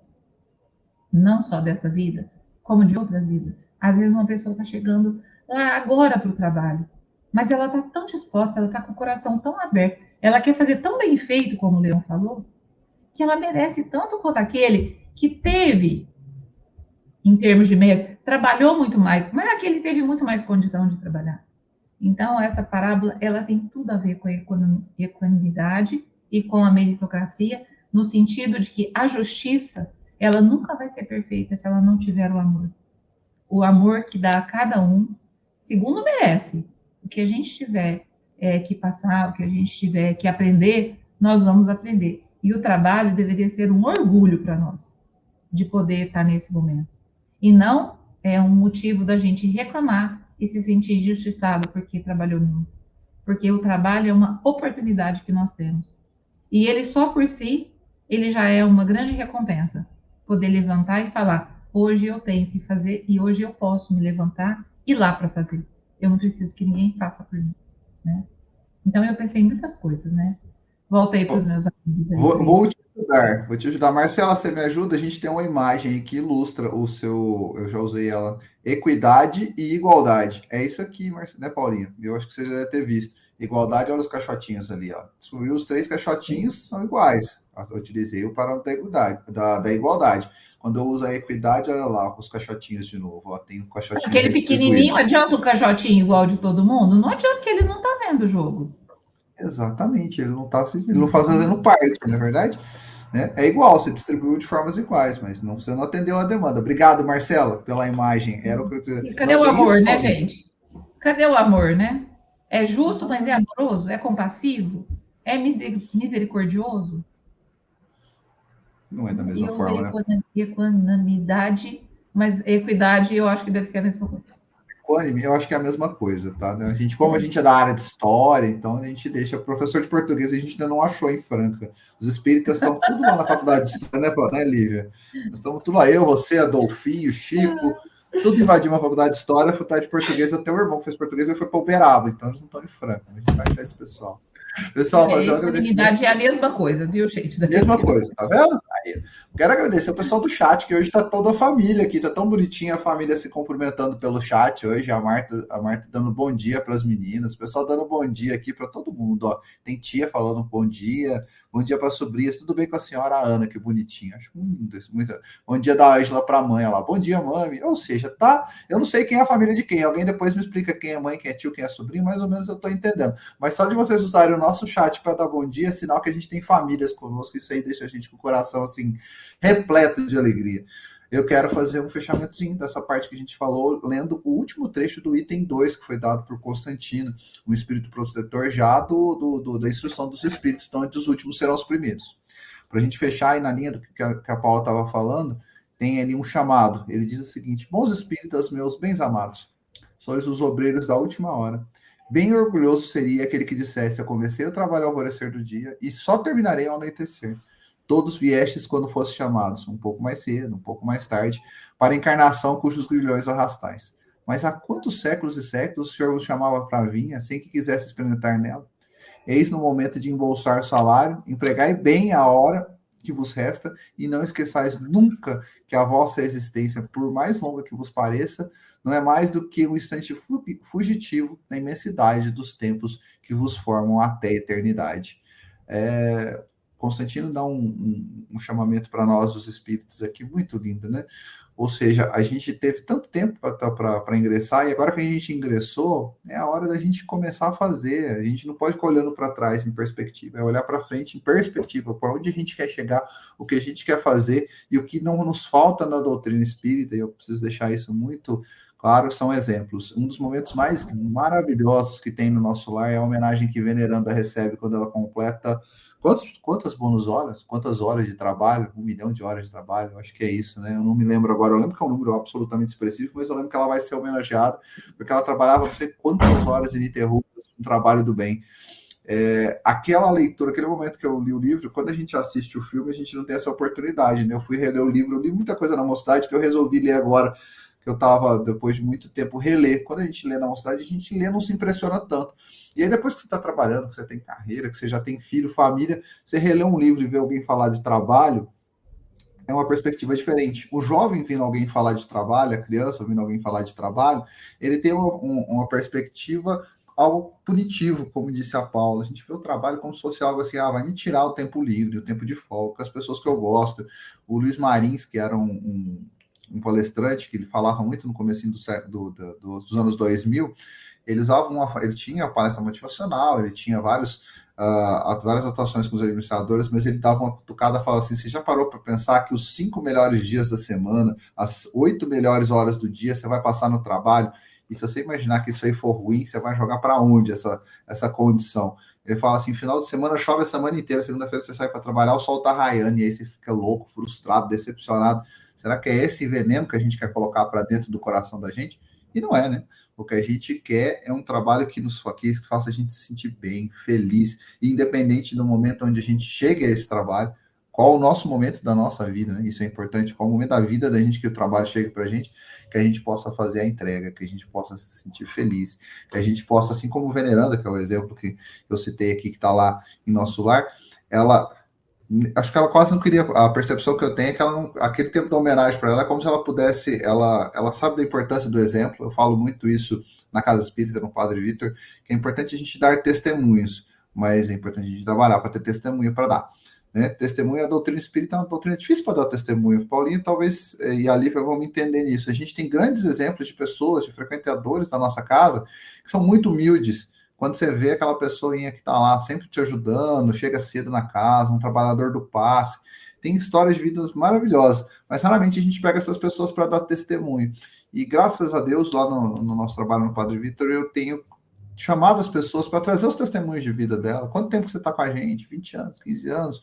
não só dessa vida, como de outras vidas. Às vezes, uma pessoa está chegando lá agora para o trabalho, mas ela está tão disposta, ela está com o coração tão aberto, ela quer fazer tão bem feito, como o Leão falou, que ela merece tanto quanto aquele que teve, em termos de mérito, trabalhou muito mais, mas aquele teve muito mais condição de trabalhar. Então, essa parábola, ela tem tudo a ver com a equanimidade e com a meritocracia, no sentido de que a justiça, ela nunca vai ser perfeita se ela não tiver o amor. O amor que dá a cada um, segundo merece. O que a gente tiver é, que passar, o que a gente tiver que aprender, nós vamos aprender. E o trabalho deveria ser um orgulho para nós de poder estar nesse momento. E não é um motivo da gente reclamar e se sentir injustiçado porque trabalhou muito. Porque o trabalho é uma oportunidade que nós temos. E ele só por si, ele já é uma grande recompensa. Poder levantar e falar: hoje eu tenho que fazer e hoje eu posso me levantar e ir lá para fazer. Eu não preciso que ninguém faça por mim. Né? Então eu pensei em muitas coisas, né? Volta aí para os meus amigos. Vou, vou, te ajudar, vou te ajudar. Marcela, você me ajuda? A gente tem uma imagem que ilustra o seu. Eu já usei ela. Equidade e igualdade. É isso aqui, Marcela, né, Paulinho? Eu acho que você já deve ter visto. Igualdade, olha os caixotinhos ali, ó. Subiu os três caixotinhos, são iguais. Eu utilizei o parâmetro da igualdade, da, da igualdade. Quando eu uso a equidade, olha lá, os caixotinhos de novo. Ó, tem um caixotinho. Aquele pequenininho, adianta o caixotinho igual de todo mundo? Não adianta que ele não tá vendo o jogo. Exatamente, ele não está ele não está fazendo parte, na é verdade. Né? É igual, você distribuiu de formas iguais, mas não, você não atendeu a demanda. Obrigado, Marcela, pela imagem. Era o que eu... Cadê o amor, isso, né, gente? Cadê o amor, né? É justo, mas é amoroso? É compassivo? É misericordioso? Não é da mesma eu forma, né? Equanimidade, mas equidade eu acho que deve ser a mesma coisa equânime, eu acho que é a mesma coisa, tá? A gente, como a gente é da área de história, então a gente deixa professor de português, a gente ainda não achou em Franca. Os espíritas estão tudo lá na faculdade de história, né, né Lívia? Nós estamos tudo lá, eu, você, Adolfinho, Chico, tudo invadiu uma faculdade de história, faculdade de português, até o irmão que fez português, ele foi para Uberaba, então eles não estão em Franca. A gente vai achar esse pessoal. Pessoal, fazer um agradecimento. é a mesma coisa, viu, gente? mesma coisa, tá vendo? Aí, quero agradecer o pessoal do chat, que hoje está toda a família aqui, tá tão bonitinha a família se cumprimentando pelo chat hoje. A Marta, a Marta dando bom dia para as meninas, o pessoal dando bom dia aqui para todo mundo. Ó. Tem tia falando bom dia, Bom dia para as sobrinhas. Tudo bem com a senhora Ana, que bonitinha. Acho muito, muito. Bom dia da Ângela para a mãe lá. Bom dia, mãe. Ou seja, tá. Eu não sei quem é a família de quem. Alguém depois me explica quem é mãe, quem é tio, quem é sobrinho. Mais ou menos eu estou entendendo. Mas só de vocês usarem nosso chat para dar bom dia, sinal que a gente tem famílias conosco. Isso aí deixa a gente com o coração assim repleto de alegria eu quero fazer um fechamentozinho dessa parte que a gente falou, lendo o último trecho do item 2, que foi dado por Constantino, um espírito protetor já do, do, do da instrução dos espíritos, então entre os últimos serão os primeiros. Para a gente fechar aí na linha do que a, que a Paula estava falando, tem ali um chamado. Ele diz o seguinte: Bons espíritas, meus bens amados, sois os obreiros da última hora. Bem orgulhoso seria aquele que dissesse: Eu comecei o trabalho ao alvorecer do dia e só terminarei ao anoitecer. Todos viestes quando fosse chamados, um pouco mais cedo, um pouco mais tarde, para a encarnação cujos grilhões arrastais. Mas há quantos séculos e séculos o Senhor vos chamava para vinha sem que quisesse experimentar nela? Eis no momento de embolsar o salário, empregai bem a hora que vos resta, e não esqueçais nunca que a vossa existência, por mais longa que vos pareça, não é mais do que um instante fugitivo na imensidade dos tempos que vos formam até a eternidade. É, Constantino dá um, um, um chamamento para nós, os espíritos, aqui muito lindo, né? Ou seja, a gente teve tanto tempo para ingressar, e agora que a gente ingressou, é a hora da gente começar a fazer. A gente não pode ficar olhando para trás em perspectiva, é olhar para frente em perspectiva, para onde a gente quer chegar, o que a gente quer fazer e o que não nos falta na doutrina espírita, e eu preciso deixar isso muito claro, são exemplos. Um dos momentos mais maravilhosos que tem no nosso lar é a homenagem que Veneranda recebe quando ela completa Quantos, quantas bônus horas? Quantas horas de trabalho? Um milhão de horas de trabalho? Acho que é isso, né? Eu não me lembro agora. Eu lembro que é um número absolutamente expressivo, mas eu lembro que ela vai ser homenageada, porque ela trabalhava não sei quantas horas ininterruptas no trabalho do bem. É, aquela leitura, aquele momento que eu li o livro, quando a gente assiste o filme, a gente não tem essa oportunidade, né? Eu fui reler o livro, eu li muita coisa na mocidade que eu resolvi ler agora, que eu estava, depois de muito tempo, reler. Quando a gente lê na mocidade, a gente lê não se impressiona tanto. E aí, depois que você está trabalhando, que você tem carreira, que você já tem filho, família, você relê um livro e vê alguém falar de trabalho, é uma perspectiva diferente. O jovem vendo alguém falar de trabalho, a criança ouvindo alguém falar de trabalho, ele tem uma, uma perspectiva algo punitivo, como disse a Paula. A gente vê o trabalho como se fosse algo assim, ah, vai me tirar o tempo livre, o tempo de folga, as pessoas que eu gosto. O Luiz Marins, que era um, um, um palestrante, que ele falava muito no começo do, do, do, dos anos 2000, ele usava uma, ele tinha palestra motivacional, ele tinha vários, uh, várias atuações com os administradores, mas ele dava uma cutucada e falava assim: você já parou para pensar que os cinco melhores dias da semana, as oito melhores horas do dia, você vai passar no trabalho? E se você imaginar que isso aí for ruim, você vai jogar para onde essa, essa condição? Ele fala assim: final de semana chove a semana inteira, segunda-feira você sai para trabalhar, o sol tá raiando, e aí você fica louco, frustrado, decepcionado. Será que é esse veneno que a gente quer colocar para dentro do coração da gente? E não é, né? O que a gente quer é um trabalho que nos que faça a gente se sentir bem, feliz, independente do momento onde a gente chega a esse trabalho, qual o nosso momento da nossa vida, né? Isso é importante, qual o momento da vida da gente que o trabalho chega para a gente, que a gente possa fazer a entrega, que a gente possa se sentir feliz, que a gente possa, assim como Veneranda, que é o exemplo que eu citei aqui, que está lá em nosso lar, ela acho que ela quase não queria. A percepção que eu tenho é que ela não, aquele tempo da homenagem para ela é como se ela pudesse. Ela, ela sabe da importância do exemplo. Eu falo muito isso na Casa Espírita, no Padre Vitor, que é importante a gente dar testemunhos, mas é importante a gente trabalhar para ter testemunho para dar. Né? Testemunho, a doutrina espírita é uma doutrina difícil para dar testemunho. Paulinho, talvez, eh, e a Lívia vão me entender nisso. A gente tem grandes exemplos de pessoas, de frequentadores da nossa casa, que são muito humildes quando você vê aquela pessoinha que está lá sempre te ajudando, chega cedo na casa, um trabalhador do passe, tem histórias de vidas maravilhosas, mas raramente a gente pega essas pessoas para dar testemunho. E graças a Deus, lá no, no nosso trabalho no Padre Vitor, eu tenho chamado as pessoas para trazer os testemunhos de vida dela. Quanto tempo você está com a gente? 20 anos, 15 anos?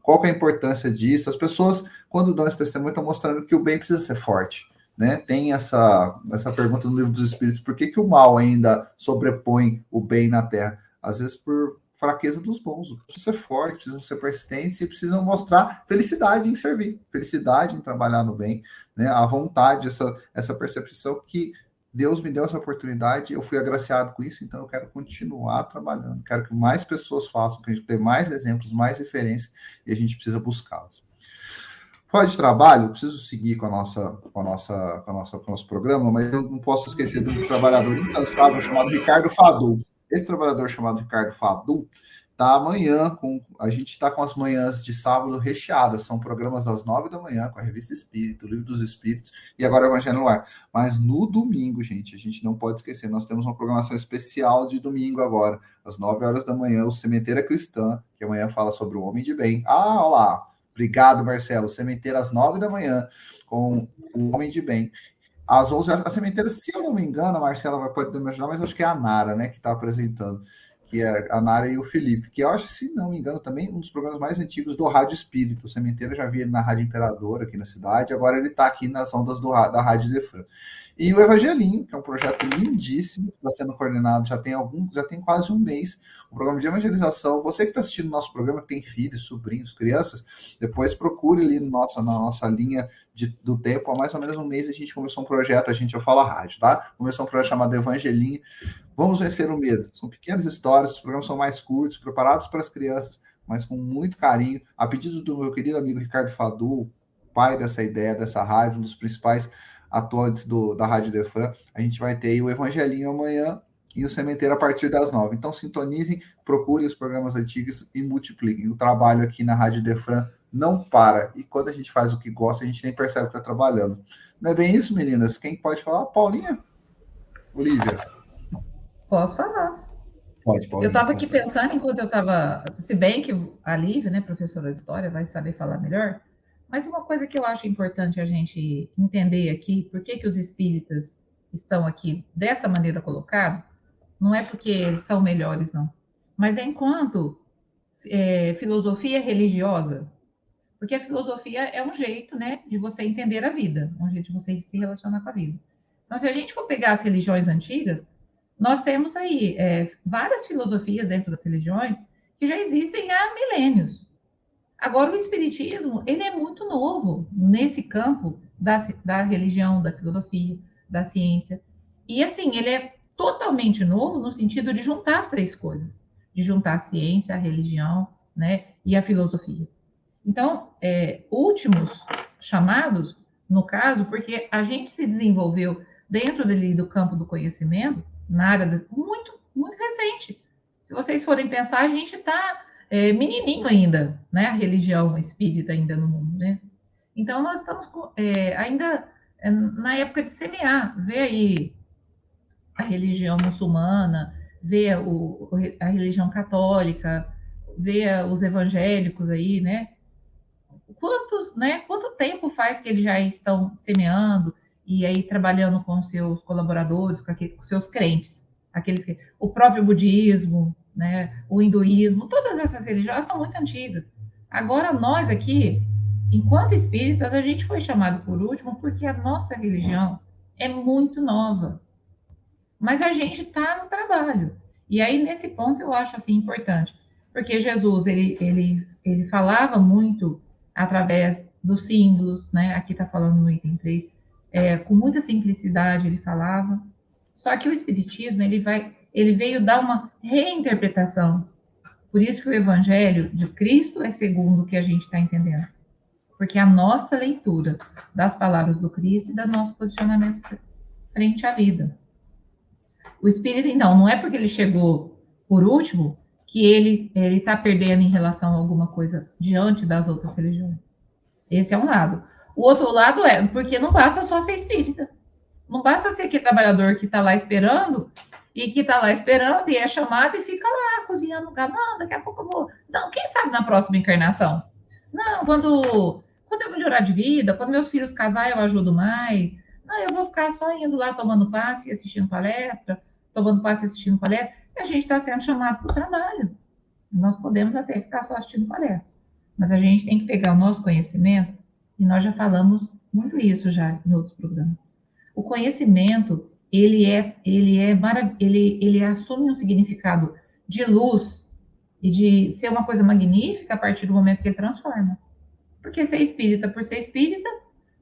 Qual é a importância disso? As pessoas, quando dão esse testemunho, estão mostrando que o bem precisa ser forte né, tem essa, essa pergunta no livro dos Espíritos: por que, que o mal ainda sobrepõe o bem na Terra? Às vezes por fraqueza dos bons. Precisam ser fortes, precisam ser persistentes e precisam mostrar felicidade em servir, felicidade em trabalhar no bem, né, a vontade, essa, essa percepção que Deus me deu essa oportunidade, eu fui agraciado com isso, então eu quero continuar trabalhando, quero que mais pessoas façam, que a gente tenha mais exemplos, mais referências, e a gente precisa buscá-los. Fora de trabalho, preciso seguir com a nossa, com a nossa, com a nossa, com o nosso programa, mas eu não posso esquecer do trabalhador incansável chamado Ricardo Fadu. Esse trabalhador chamado Ricardo Fadu tá amanhã com a gente está com as manhãs de sábado recheadas, são programas das nove da manhã com a revista Espírito, Livro dos Espíritos e agora o Evangelho no Ar. Mas no domingo, gente, a gente não pode esquecer, nós temos uma programação especial de domingo agora, às nove horas da manhã, o Cementeira Cristã, que amanhã fala sobre o homem de bem. Ah, olha lá, Obrigado, Marcelo. Sementeira às nove da manhã, com o Homem de Bem. Às 11 a sementeira, se eu não me engano, a Marcela vai, pode me ajudar, mas acho que é a Nara, né, que está apresentando. que é a Nara e o Felipe, que eu acho, se não me engano, também um dos programas mais antigos do Rádio Espírito. O Sementeiro já vi ele na Rádio Imperador aqui na cidade, agora ele está aqui nas ondas do, da Rádio Defran. E o Evangelinho, que é um projeto lindíssimo, que está sendo coordenado já tem algum, já tem quase um mês, o um programa de evangelização. Você que está assistindo nosso programa, que tem filhos, sobrinhos, crianças, depois procure ali no nossa, na nossa linha de, do tempo. Há mais ou menos um mês a gente começou um projeto, a gente eu falo a rádio, tá? Começou um projeto chamado Evangelinho. Vamos vencer o medo. São pequenas histórias, os programas são mais curtos, preparados para as crianças, mas com muito carinho. A pedido do meu querido amigo Ricardo Fadu, pai dessa ideia, dessa rádio, um dos principais atuantes do, da Rádio Defran. A gente vai ter o Evangelinho amanhã e o Cementeiro a partir das nove. Então, sintonizem, procurem os programas antigos e multipliquem. O trabalho aqui na Rádio Defran não para. E quando a gente faz o que gosta, a gente nem percebe que está trabalhando. Não é bem isso, meninas? Quem pode falar? Paulinha? Olivia? Posso falar. Pode, pode. Eu estava aqui pensando enquanto eu estava. Se bem que a Lívia, né, professora de história, vai saber falar melhor. Mas uma coisa que eu acho importante a gente entender aqui, por que, que os espíritas estão aqui dessa maneira colocados, não é porque eles são melhores, não. Mas é enquanto é, filosofia religiosa, porque a filosofia é um jeito, né, de você entender a vida, um jeito de você se relacionar com a vida. Então, se a gente for pegar as religiões antigas, nós temos aí é, várias filosofias dentro das religiões que já existem há milênios. Agora, o Espiritismo, ele é muito novo nesse campo da, da religião, da filosofia, da ciência. E, assim, ele é totalmente novo no sentido de juntar as três coisas. De juntar a ciência, a religião, né, e a filosofia. Então, é, últimos chamados, no caso, porque a gente se desenvolveu dentro dele, do campo do conhecimento, na área de, muito, muito recente. Se vocês forem pensar, a gente está é, menininho ainda, né? A religião espírita ainda no mundo, né? Então, nós estamos é, ainda é, na época de semear, ver aí a religião muçulmana, ver o, a religião católica, ver os evangélicos aí, né? Quantos, né? Quanto tempo faz que eles já estão semeando e aí trabalhando com seus colaboradores, com, com seus crentes, aqueles que o próprio budismo, né, o hinduísmo, todas essas religiões são muito antigas. Agora, nós aqui, enquanto espíritas, a gente foi chamado por último porque a nossa religião é muito nova. Mas a gente está no trabalho. E aí, nesse ponto, eu acho assim importante, porque Jesus, ele, ele, ele falava muito através dos símbolos, né? Aqui está falando no item 3, é, com muita simplicidade ele falava. Só que o Espiritismo, ele vai ele veio dar uma reinterpretação. Por isso que o Evangelho de Cristo é segundo o que a gente está entendendo. Porque a nossa leitura das palavras do Cristo e do nosso posicionamento frente à vida. O Espírito, então, não é porque ele chegou por último que ele está perdendo em relação a alguma coisa diante das outras religiões. Esse é um lado. O outro lado é porque não basta só ser espírita. Não basta ser aquele trabalhador que está lá esperando e que está lá esperando e é chamado e fica lá cozinhando o gado. Não, daqui a pouco eu vou. Não, quem sabe na próxima encarnação? Não, quando, quando eu melhorar de vida, quando meus filhos casar, eu ajudo mais. Não, eu vou ficar só indo lá tomando passe e assistindo palestra, tomando passe e assistindo palestra. E a gente está sendo chamado para o trabalho. Nós podemos até ficar só assistindo palestra. Mas a gente tem que pegar o nosso conhecimento, e nós já falamos muito isso já em outros programas. O conhecimento ele é, ele é ele, ele assume um significado de luz e de ser uma coisa magnífica a partir do momento que ele transforma. Porque ser espírita por ser espírita,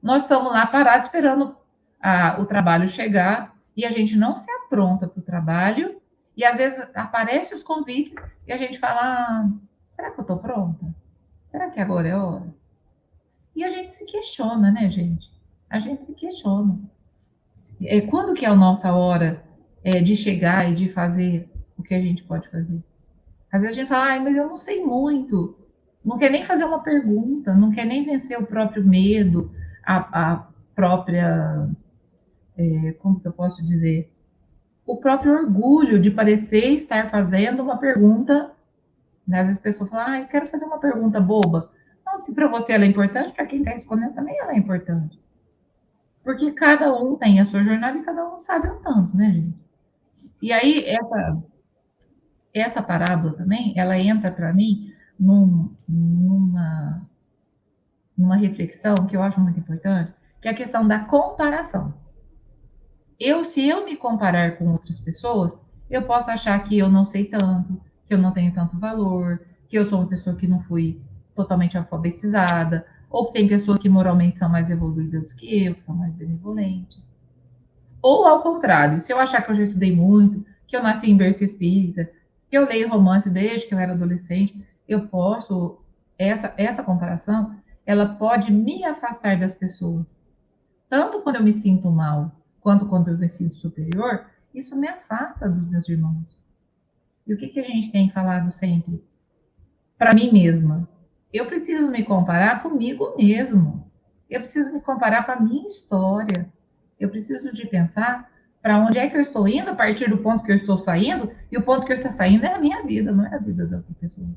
nós estamos lá parados esperando a, o trabalho chegar e a gente não se apronta para o trabalho e às vezes aparecem os convites e a gente fala: ah, será que eu estou pronta? Será que agora é hora? E a gente se questiona, né, gente? A gente se questiona é, quando que é a nossa hora é, de chegar e de fazer o que a gente pode fazer? Às vezes a gente fala, ah, mas eu não sei muito, não quer nem fazer uma pergunta, não quer nem vencer o próprio medo, a, a própria, é, como que eu posso dizer, o próprio orgulho de parecer estar fazendo uma pergunta. Né? Às vezes a pessoa fala, ah, eu quero fazer uma pergunta boba. Não, se para você ela é importante, para quem está respondendo também ela é importante. Porque cada um tem a sua jornada e cada um sabe um tanto, né, gente? E aí, essa, essa parábola também, ela entra para mim num, numa, numa reflexão que eu acho muito importante, que é a questão da comparação. Eu, se eu me comparar com outras pessoas, eu posso achar que eu não sei tanto, que eu não tenho tanto valor, que eu sou uma pessoa que não fui totalmente alfabetizada, ou tem pessoas que moralmente são mais evoluídas do que eu, são mais benevolentes. Ou ao contrário, se eu achar que eu já estudei muito, que eu nasci em berço espírita, que eu leio romance desde que eu era adolescente, eu posso essa essa comparação, ela pode me afastar das pessoas. Tanto quando eu me sinto mal, quanto quando eu me sinto superior, isso me afasta dos meus irmãos. E o que, que a gente tem falado sempre? Para mim mesma. Eu preciso me comparar comigo mesmo. Eu preciso me comparar com a minha história. Eu preciso de pensar para onde é que eu estou indo a partir do ponto que eu estou saindo, e o ponto que eu estou saindo é a minha vida, não é a vida da outra pessoa.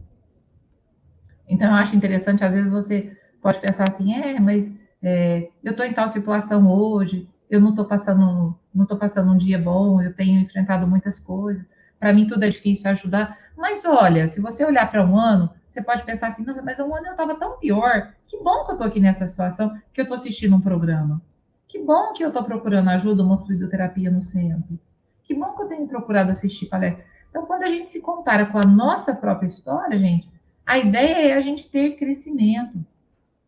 Então, eu acho interessante, às vezes você pode pensar assim, é, mas é, eu estou em tal situação hoje, eu não estou passando, passando um dia bom, eu tenho enfrentado muitas coisas, para mim tudo é difícil ajudar. Mas olha, se você olhar para um ano, você pode pensar assim, não, mas um ano eu estava tão pior. Que bom que eu estou aqui nessa situação, que eu estou assistindo um programa. Que bom que eu estou procurando ajuda, uma fluidoterapia no centro. Que bom que eu tenho procurado assistir palestra. Então, quando a gente se compara com a nossa própria história, gente, a ideia é a gente ter crescimento.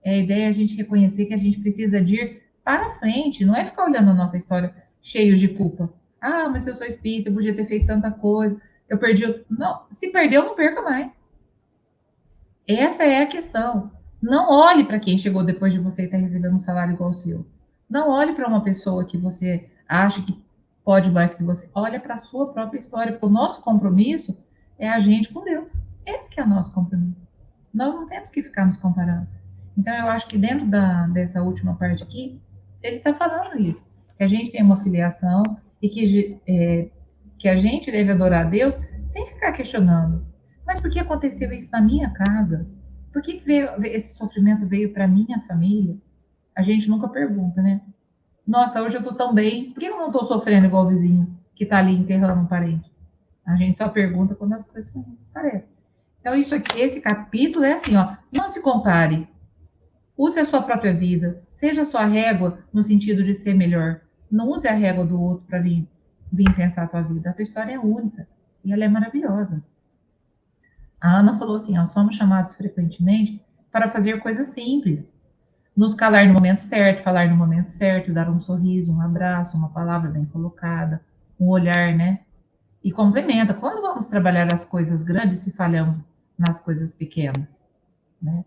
É a ideia é a gente reconhecer que a gente precisa de ir para frente, não é ficar olhando a nossa história cheio de culpa. Ah, mas eu sou espírita, eu podia ter feito tanta coisa, eu perdi. Não, se perdeu, não perca mais. Essa é a questão. Não olhe para quem chegou depois de você e está recebendo um salário igual ao seu. Não olhe para uma pessoa que você acha que pode mais que você. Olha para a sua própria história, porque o nosso compromisso é a gente com Deus. Esse que é o nosso compromisso. Nós não temos que ficar nos comparando. Então, eu acho que dentro da, dessa última parte aqui, ele está falando isso. Que a gente tem uma filiação e que, é, que a gente deve adorar a Deus sem ficar questionando. Mas por que aconteceu isso na minha casa? Por que, que veio, esse sofrimento veio para minha família? A gente nunca pergunta, né? Nossa, hoje eu tô tão bem, por que eu não tô sofrendo igual o vizinho que tá ali enterrando um parente? A gente só pergunta quando as coisas aparecem. Então, isso aqui, esse capítulo é assim, ó, não se compare. Use a sua própria vida, seja a sua régua no sentido de ser melhor. Não use a régua do outro para vir, vir pensar a tua vida. A tua história é única e ela é maravilhosa. A Ana falou assim, ó, somos chamados frequentemente para fazer coisas simples, nos calar no momento certo, falar no momento certo, dar um sorriso, um abraço, uma palavra bem colocada, um olhar, né? E complementa. Quando vamos trabalhar as coisas grandes se falhamos nas coisas pequenas, né?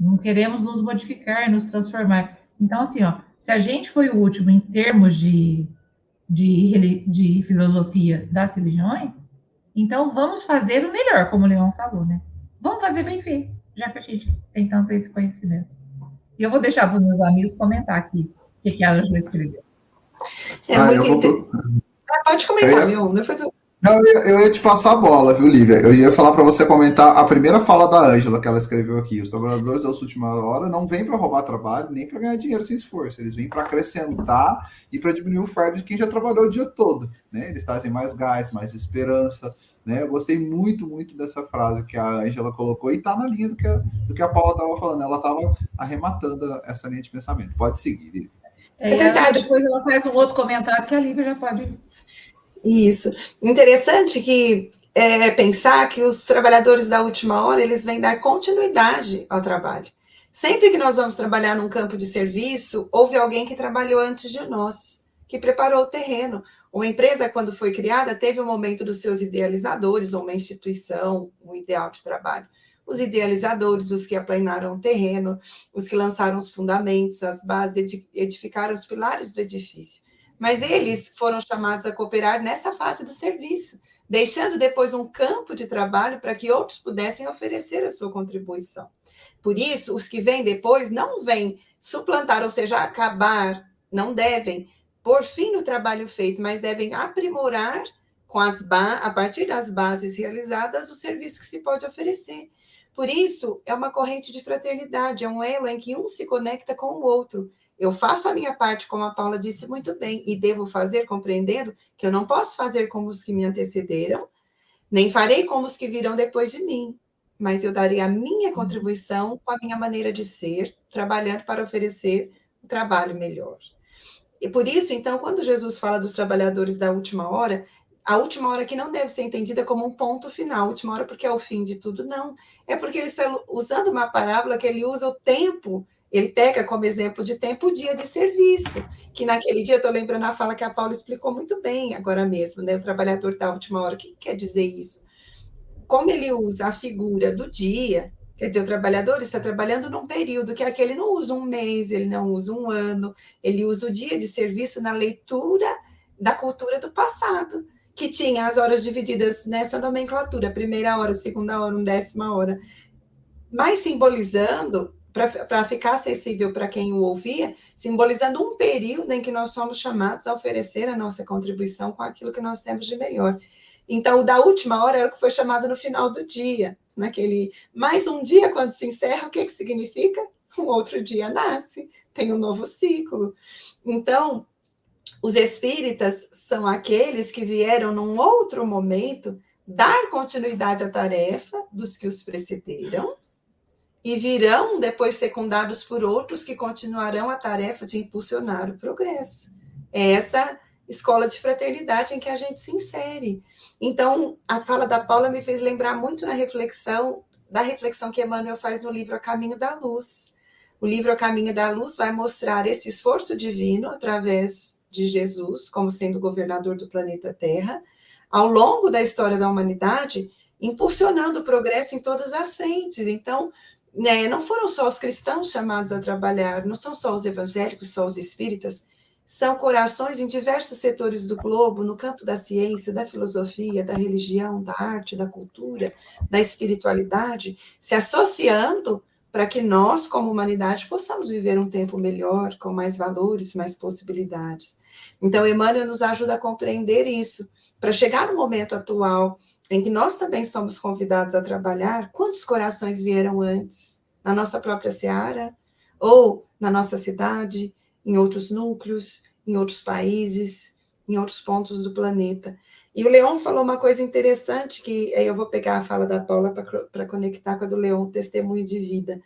Não queremos nos modificar, nos transformar. Então, assim, ó, se a gente foi o último em termos de, de, de filosofia das religiões, então vamos fazer o melhor, como o Leão falou, né? Vamos fazer bem feito, já que a gente tem tanto esse conhecimento. E eu vou deixar para os meus amigos comentar aqui o que, que a Ângela escreveu. É ah, muito vou... ah, Pode comentar, meu. Depois eu... Não, eu, eu, ia te passar a bola, viu, Lívia? Eu ia falar para você comentar a primeira fala da Ângela que ela escreveu aqui. Os trabalhadores da última hora não vêm para roubar trabalho, nem para ganhar dinheiro sem esforço. Eles vêm para acrescentar e para diminuir o fardo de quem já trabalhou o dia todo. Né? Eles trazem mais gás, mais esperança, né? Eu gostei muito, muito dessa frase que a Angela colocou e está na linha do que a, do que a Paula estava falando. Ela estava arrematando essa linha de pensamento. Pode seguir, Lívia. É, é verdade. Depois ela faz um outro comentário que a Lívia já pode. Isso. Interessante que é, pensar que os trabalhadores da última hora eles vêm dar continuidade ao trabalho. Sempre que nós vamos trabalhar num campo de serviço, houve alguém que trabalhou antes de nós, que preparou o terreno, uma empresa, quando foi criada, teve um momento dos seus idealizadores, ou uma instituição, um ideal de trabalho. Os idealizadores, os que aplanaram o terreno, os que lançaram os fundamentos, as bases, edificaram os pilares do edifício. Mas eles foram chamados a cooperar nessa fase do serviço, deixando depois um campo de trabalho para que outros pudessem oferecer a sua contribuição. Por isso, os que vêm depois não vêm suplantar, ou seja, acabar, não devem, por fim no trabalho feito, mas devem aprimorar com as a partir das bases realizadas o serviço que se pode oferecer. Por isso, é uma corrente de fraternidade, é um elo em que um se conecta com o outro. Eu faço a minha parte, como a Paula disse muito bem, e devo fazer compreendendo que eu não posso fazer como os que me antecederam, Nem farei como os que virão depois de mim, mas eu darei a minha uhum. contribuição com a minha maneira de ser, trabalhando para oferecer um trabalho melhor. E por isso, então, quando Jesus fala dos trabalhadores da última hora, a última hora que não deve ser entendida como um ponto final, última hora porque é o fim de tudo, não. É porque ele está usando uma parábola que ele usa o tempo, ele pega como exemplo de tempo o dia de serviço, que naquele dia, estou lembrando a fala que a Paula explicou muito bem agora mesmo, né? O trabalhador da última hora, o que quer dizer isso? Como ele usa a figura do dia, quer dizer, o trabalhador está trabalhando num período que aquele não usa um mês, ele não usa um ano, ele usa o dia de serviço na leitura da cultura do passado que tinha as horas divididas nessa nomenclatura, primeira hora, segunda hora, undécima hora, mas simbolizando, para ficar acessível para quem o ouvia, simbolizando um período em que nós somos chamados a oferecer a nossa contribuição com aquilo que nós temos de melhor. Então, o da última hora era o que foi chamado no final do dia, naquele mais um dia, quando se encerra, o que, que significa? Um outro dia nasce, tem um novo ciclo. Então, os espíritas são aqueles que vieram num outro momento dar continuidade à tarefa dos que os precederam e virão depois secundados por outros que continuarão a tarefa de impulsionar o progresso. É essa escola de fraternidade em que a gente se insere. Então, a fala da Paula me fez lembrar muito na reflexão da reflexão que Emmanuel faz no livro A Caminho da Luz. O livro A Caminho da Luz vai mostrar esse esforço divino através de Jesus como sendo governador do planeta Terra, ao longo da história da humanidade, impulsionando o progresso em todas as frentes. Então, né, não foram só os cristãos chamados a trabalhar, não são só os evangélicos, só os espíritas, são corações em diversos setores do globo, no campo da ciência, da filosofia, da religião, da arte, da cultura, da espiritualidade, se associando para que nós, como humanidade, possamos viver um tempo melhor, com mais valores, mais possibilidades. Então, Emmanuel nos ajuda a compreender isso, para chegar no momento atual, em que nós também somos convidados a trabalhar, quantos corações vieram antes? Na nossa própria seara? Ou na nossa cidade, em outros núcleos, em outros países, em outros pontos do planeta? E o Leon falou uma coisa interessante, que aí eu vou pegar a fala da Paula para conectar com a do Leon, testemunho de vida.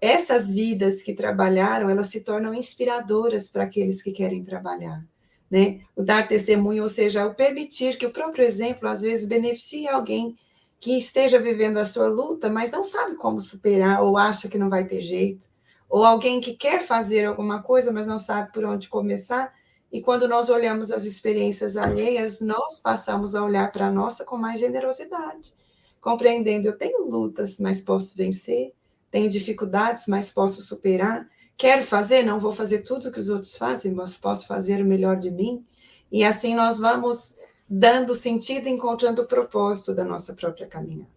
Essas vidas que trabalharam, elas se tornam inspiradoras para aqueles que querem trabalhar né? O dar testemunho, ou seja, o permitir que o próprio exemplo às vezes beneficie alguém que esteja vivendo a sua luta, mas não sabe como superar ou acha que não vai ter jeito, ou alguém que quer fazer alguma coisa, mas não sabe por onde começar. E quando nós olhamos as experiências alheias, nós passamos a olhar para a nossa com mais generosidade, compreendendo: eu tenho lutas, mas posso vencer, tenho dificuldades, mas posso superar. Quero fazer, não vou fazer tudo que os outros fazem, mas posso fazer o melhor de mim. E assim nós vamos dando sentido, encontrando o propósito da nossa própria caminhada.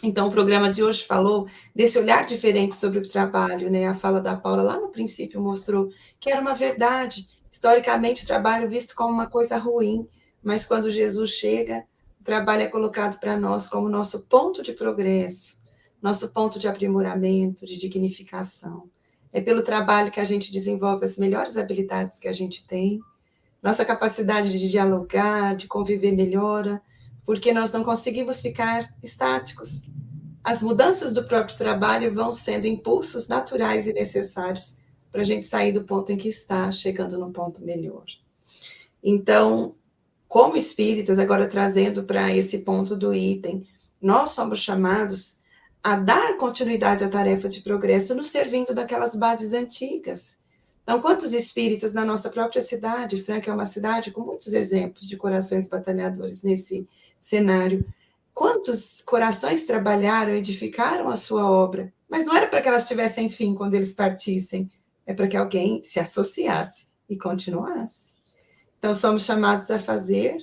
Então, o programa de hoje falou desse olhar diferente sobre o trabalho, né? A fala da Paula lá no princípio mostrou que era uma verdade. Historicamente, o trabalho é visto como uma coisa ruim, mas quando Jesus chega, o trabalho é colocado para nós como nosso ponto de progresso, nosso ponto de aprimoramento, de dignificação. É pelo trabalho que a gente desenvolve as melhores habilidades que a gente tem, nossa capacidade de dialogar, de conviver melhora, porque nós não conseguimos ficar estáticos. As mudanças do próprio trabalho vão sendo impulsos naturais e necessários para a gente sair do ponto em que está, chegando num ponto melhor. Então, como espíritas, agora trazendo para esse ponto do item, nós somos chamados a dar continuidade à tarefa de progresso, nos servindo daquelas bases antigas. Então, quantos espíritas na nossa própria cidade, Franca é uma cidade com muitos exemplos de corações batalhadores nesse cenário, quantos corações trabalharam, edificaram a sua obra, mas não era para que elas tivessem fim quando eles partissem, é para que alguém se associasse e continuasse. Então, somos chamados a fazer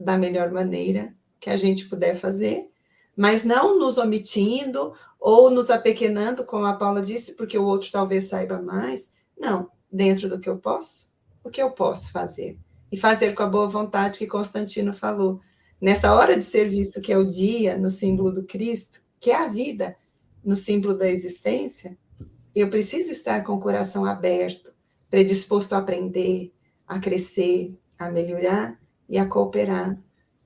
da melhor maneira que a gente puder fazer, mas não nos omitindo ou nos apequenando, como a Paula disse, porque o outro talvez saiba mais. Não, dentro do que eu posso, o que eu posso fazer? E fazer com a boa vontade que Constantino falou. Nessa hora de serviço, que é o dia, no símbolo do Cristo, que é a vida, no símbolo da existência, eu preciso estar com o coração aberto, predisposto a aprender, a crescer, a melhorar e a cooperar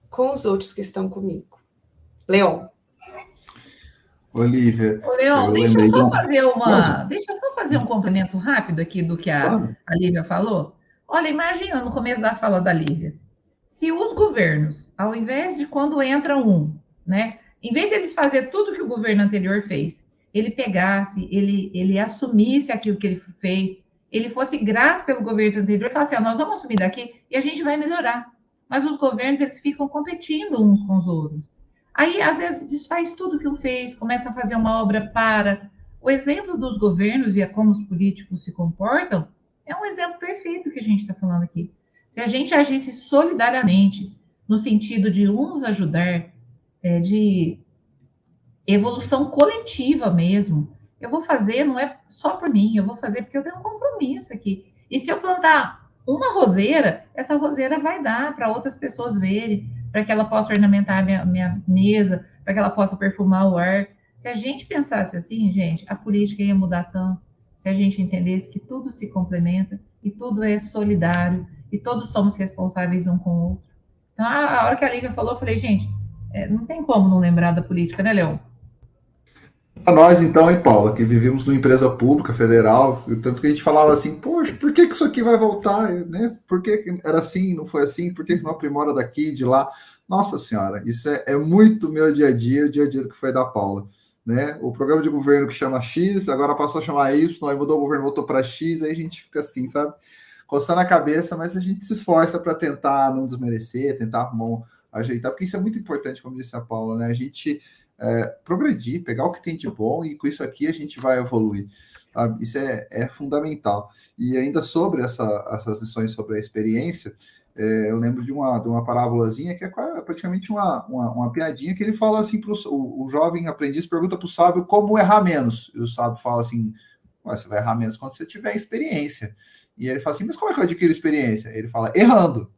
com os outros que estão comigo Leon. Olivia. Ô, Leon, deixa eu só fazer uma. Deixa eu só fazer um complemento rápido aqui do que a, a Lívia falou. Olha, imagina no começo da fala da Lívia. Se os governos, ao invés de quando entra um, né, em vez deles fazer tudo que o governo anterior fez, ele pegasse, ele, ele assumisse aquilo que ele fez, ele fosse grato pelo governo anterior e falasse, assim, nós vamos assumir daqui e a gente vai melhorar. Mas os governos, eles ficam competindo uns com os outros. Aí, às vezes, desfaz tudo que o fez, começa a fazer uma obra para. O exemplo dos governos e a como os políticos se comportam é um exemplo perfeito que a gente está falando aqui. Se a gente agisse solidariamente, no sentido de uns ajudar, é, de evolução coletiva mesmo, eu vou fazer, não é só por mim, eu vou fazer porque eu tenho um compromisso aqui. E se eu plantar uma roseira, essa roseira vai dar para outras pessoas verem, para que ela possa ornamentar a minha, minha mesa, para que ela possa perfumar o ar. Se a gente pensasse assim, gente, a política ia mudar tanto. Se a gente entendesse que tudo se complementa e tudo é solidário e todos somos responsáveis um com o outro. Então, a, hora que a Lívia falou, eu falei, gente, é, não tem como não lembrar da política, né, Leão? A nós, então, hein, Paula, que vivemos numa empresa pública, federal, tanto que a gente falava assim, poxa, por que, que isso aqui vai voltar? Né? Por que, era assim, não foi assim? Por que, que não aprimora daqui, de lá? Nossa Senhora, isso é, é muito meu dia a dia, o dia a dia que foi da Paula. Né? O programa de governo que chama X, agora passou a chamar Y, aí mudou o governo, voltou para X, aí a gente fica assim, sabe? Coçando a cabeça, mas a gente se esforça para tentar não desmerecer, tentar arrumar, ajeitar, porque isso é muito importante, como disse a Paula, né? A gente é, progredir, pegar o que tem de bom e com isso aqui a gente vai evoluir. Sabe? Isso é, é fundamental. E ainda sobre essa, essas lições sobre a experiência, é, eu lembro de uma, de uma parábolazinha que é praticamente uma, uma, uma piadinha que ele fala assim para o, o jovem aprendiz pergunta para o sábio como errar menos. E o sábio fala assim: você vai errar menos quando você tiver experiência. E ele fala assim: mas como é que eu adquiro experiência? Ele fala: errando.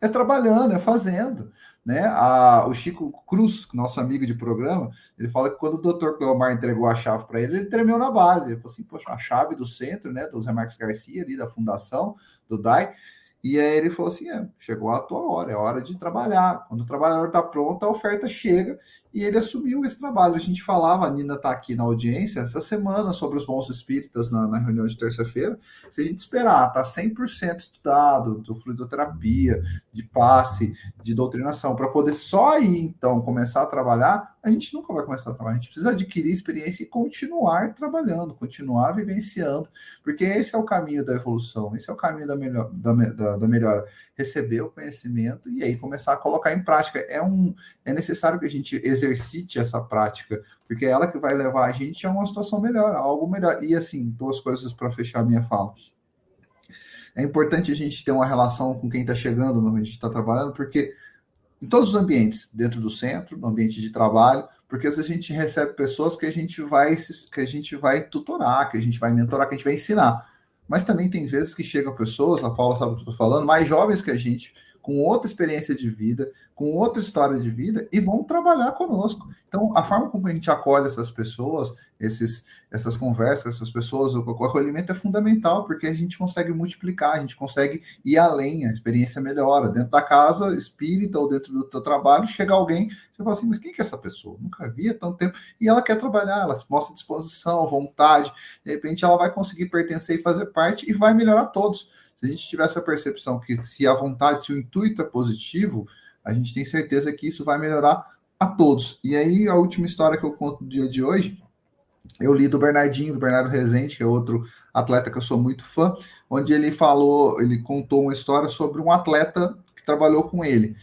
É trabalhando, é fazendo. Né? A, o Chico Cruz, nosso amigo de programa, ele fala que quando o doutor Cleomar entregou a chave para ele, ele tremeu na base. Ele falou assim: Poxa, a chave do centro, né, do Zé Marques Garcia, ali da fundação, do DAI. E aí ele falou assim: é, chegou a tua hora, é hora de trabalhar. Quando o trabalhador está pronto, a oferta chega e ele assumiu esse trabalho. A gente falava, a Nina está aqui na audiência essa semana sobre os bons espíritas na, na reunião de terça-feira. Se a gente esperar, está 100% estudado, de fluidoterapia, de passe, de doutrinação, para poder só aí então começar a trabalhar, a gente nunca vai começar a trabalhar. A gente precisa adquirir experiência e continuar trabalhando, continuar vivenciando, porque esse é o caminho da evolução, esse é o caminho da, melhor, da, da, da melhora receber o conhecimento e aí começar a colocar em prática. É, um, é necessário que a gente exercite essa prática, porque é ela que vai levar a gente a uma situação melhor, a algo melhor. E assim, duas coisas para fechar a minha fala. É importante a gente ter uma relação com quem está chegando, onde a gente está trabalhando, porque em todos os ambientes, dentro do centro, no ambiente de trabalho, porque às vezes a gente recebe pessoas que a gente vai que a gente vai tutorar, que a gente vai mentorar, que a gente vai ensinar. Mas também tem vezes que chegam pessoas, a Paula sabe o que eu estou falando, mais jovens que a gente, com outra experiência de vida, com outra história de vida e vão trabalhar conosco. Então, a forma como a gente acolhe essas pessoas, esses, essas conversas, essas pessoas, o, acolhimento é fundamental, porque a gente consegue multiplicar, a gente consegue ir além, a experiência melhora. Dentro da casa espírita ou dentro do teu trabalho, chega alguém, você fala assim, mas quem que é essa pessoa? Nunca vi há tanto tempo. E ela quer trabalhar, ela mostra disposição, vontade, de repente ela vai conseguir pertencer e fazer parte e vai melhorar todos. Se a gente tiver essa percepção que se a vontade, se o intuito é positivo, a gente tem certeza que isso vai melhorar a todos. E aí, a última história que eu conto no dia de hoje, eu li do Bernardinho, do Bernardo Rezende, que é outro atleta que eu sou muito fã, onde ele falou, ele contou uma história sobre um atleta que trabalhou com ele.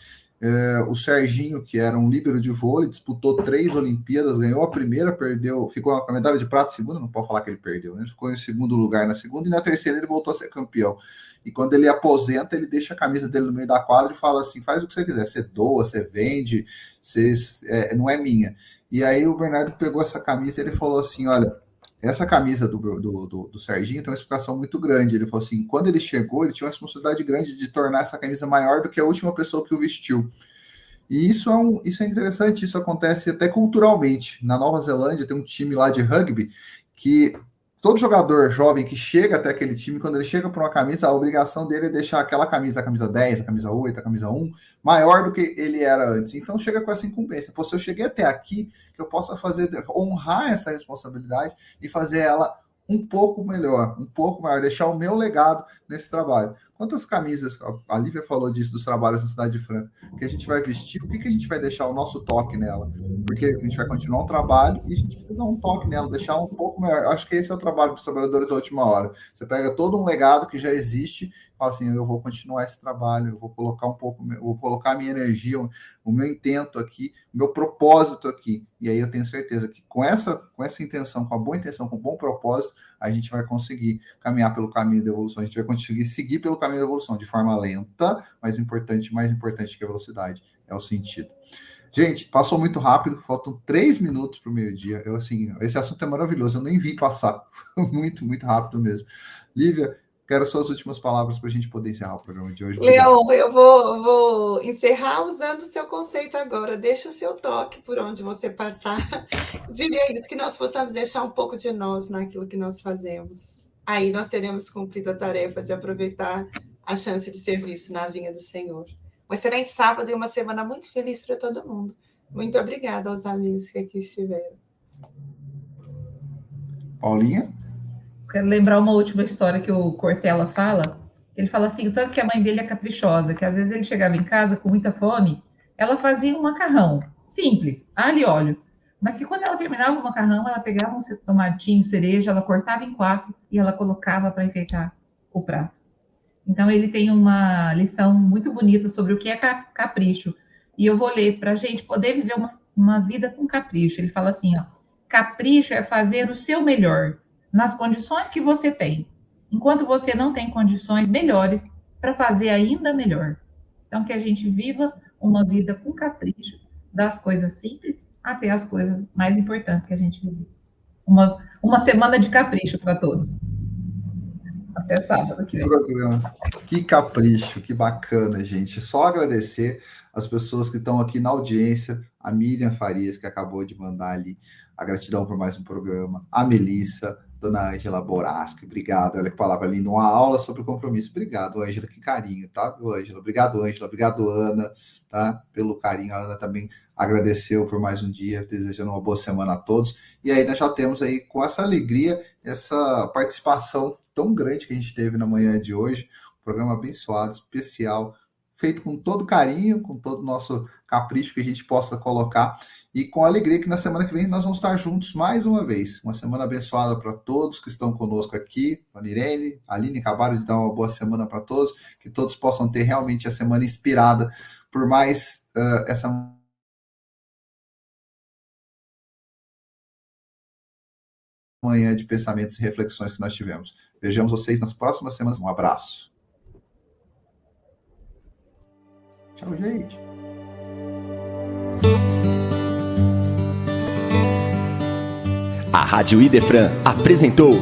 É, o Serginho, que era um líbero de vôlei, disputou três Olimpíadas, ganhou a primeira, perdeu, ficou com a medalha de prata segunda, não pode falar que ele perdeu, né? Ele ficou em segundo lugar na segunda e na terceira ele voltou a ser campeão. E quando ele aposenta, ele deixa a camisa dele no meio da quadra e fala assim: faz o que você quiser, você doa, você vende, você, é, não é minha. E aí o Bernardo pegou essa camisa e ele falou assim: olha, essa camisa do, do, do, do, Serginho tem uma explicação muito grande. Ele falou assim: quando ele chegou, ele tinha uma responsabilidade grande de tornar essa camisa maior do que a última pessoa que o vestiu. E isso é, um, isso é interessante, isso acontece até culturalmente. Na Nova Zelândia tem um time lá de rugby que todo jogador jovem que chega até aquele time, quando ele chega para uma camisa, a obrigação dele é deixar aquela camisa, a camisa 10, a camisa 8, a camisa 1, maior do que ele era antes. Então chega com essa incumbência. Pô, se eu cheguei até aqui, que eu possa fazer, honrar essa responsabilidade e fazer ela um pouco melhor, um pouco maior, deixar o meu legado nesse trabalho. Quantas camisas, a Lívia falou disso, dos trabalhos na Cidade de Franca, que a gente vai vestir, o que, que a gente vai deixar o nosso toque nela? Porque a gente vai continuar um trabalho e a gente precisa dar um toque nela, deixar um pouco melhor. Acho que esse é o trabalho dos trabalhadores da última hora. Você pega todo um legado que já existe fala assim, eu vou continuar esse trabalho, eu vou colocar um pouco, eu vou colocar a minha energia, o meu intento aqui, o meu propósito aqui. E aí eu tenho certeza que com essa, com essa intenção, com a boa intenção, com o bom propósito, a gente vai conseguir caminhar pelo caminho da evolução, a gente vai conseguir seguir pelo caminho da evolução de forma lenta, mas importante, mais importante que a velocidade, é o sentido. Gente, passou muito rápido, faltam três minutos para o meio-dia. Eu assim, esse assunto é maravilhoso, eu nem vi passar. muito, muito rápido mesmo. Lívia, Quero suas últimas palavras para a gente poder encerrar o programa de hoje. Leão, eu vou, vou encerrar usando o seu conceito agora. Deixa o seu toque por onde você passar. Diria isso, que nós possamos deixar um pouco de nós naquilo que nós fazemos. Aí nós teremos cumprido a tarefa de aproveitar a chance de serviço na vinha do Senhor. Um excelente sábado e uma semana muito feliz para todo mundo. Muito obrigada aos amigos que aqui estiveram. Paulinha? Quero lembrar uma última história que o Cortella fala. Ele fala assim, o tanto que a mãe dele é caprichosa, que às vezes ele chegava em casa com muita fome, ela fazia um macarrão simples, alho e óleo. Mas que quando ela terminava o macarrão, ela pegava um tomatinho, cereja, ela cortava em quatro e ela colocava para enfeitar o prato. Então ele tem uma lição muito bonita sobre o que é capricho. E eu vou ler para a gente poder viver uma, uma vida com capricho. Ele fala assim, ó, capricho é fazer o seu melhor, nas condições que você tem, enquanto você não tem condições melhores para fazer ainda melhor. Então, que a gente viva uma vida com capricho, das coisas simples até as coisas mais importantes que a gente vive. Uma, uma semana de capricho para todos. Até sábado. Que programa. Que capricho, que bacana, gente. Só agradecer as pessoas que estão aqui na audiência, a Miriam Farias, que acabou de mandar ali a gratidão por mais um programa, a Melissa, Dona Ângela Boraschi, obrigado. Olha que palavra linda, uma aula sobre compromisso. Obrigado, Ângela, que carinho, tá, Ângela? Obrigado, Ângela. Obrigado, Ana, tá? Pelo carinho. A Ana também agradeceu por mais um dia, desejando uma boa semana a todos. E aí nós já temos aí, com essa alegria, essa participação tão grande que a gente teve na manhã de hoje, um programa abençoado, especial, feito com todo carinho, com todo o nosso capricho que a gente possa colocar e com alegria que na semana que vem nós vamos estar juntos mais uma vez. Uma semana abençoada para todos que estão conosco aqui. A Irene, a Aline acabaram de dar uma boa semana para todos, que todos possam ter realmente a semana inspirada por mais uh, essa manhã de pensamentos e reflexões que nós tivemos. Vejamos vocês nas próximas semanas. Um abraço. Tchau, gente. A Rádio Idefran apresentou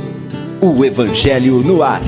o Evangelho no Ar.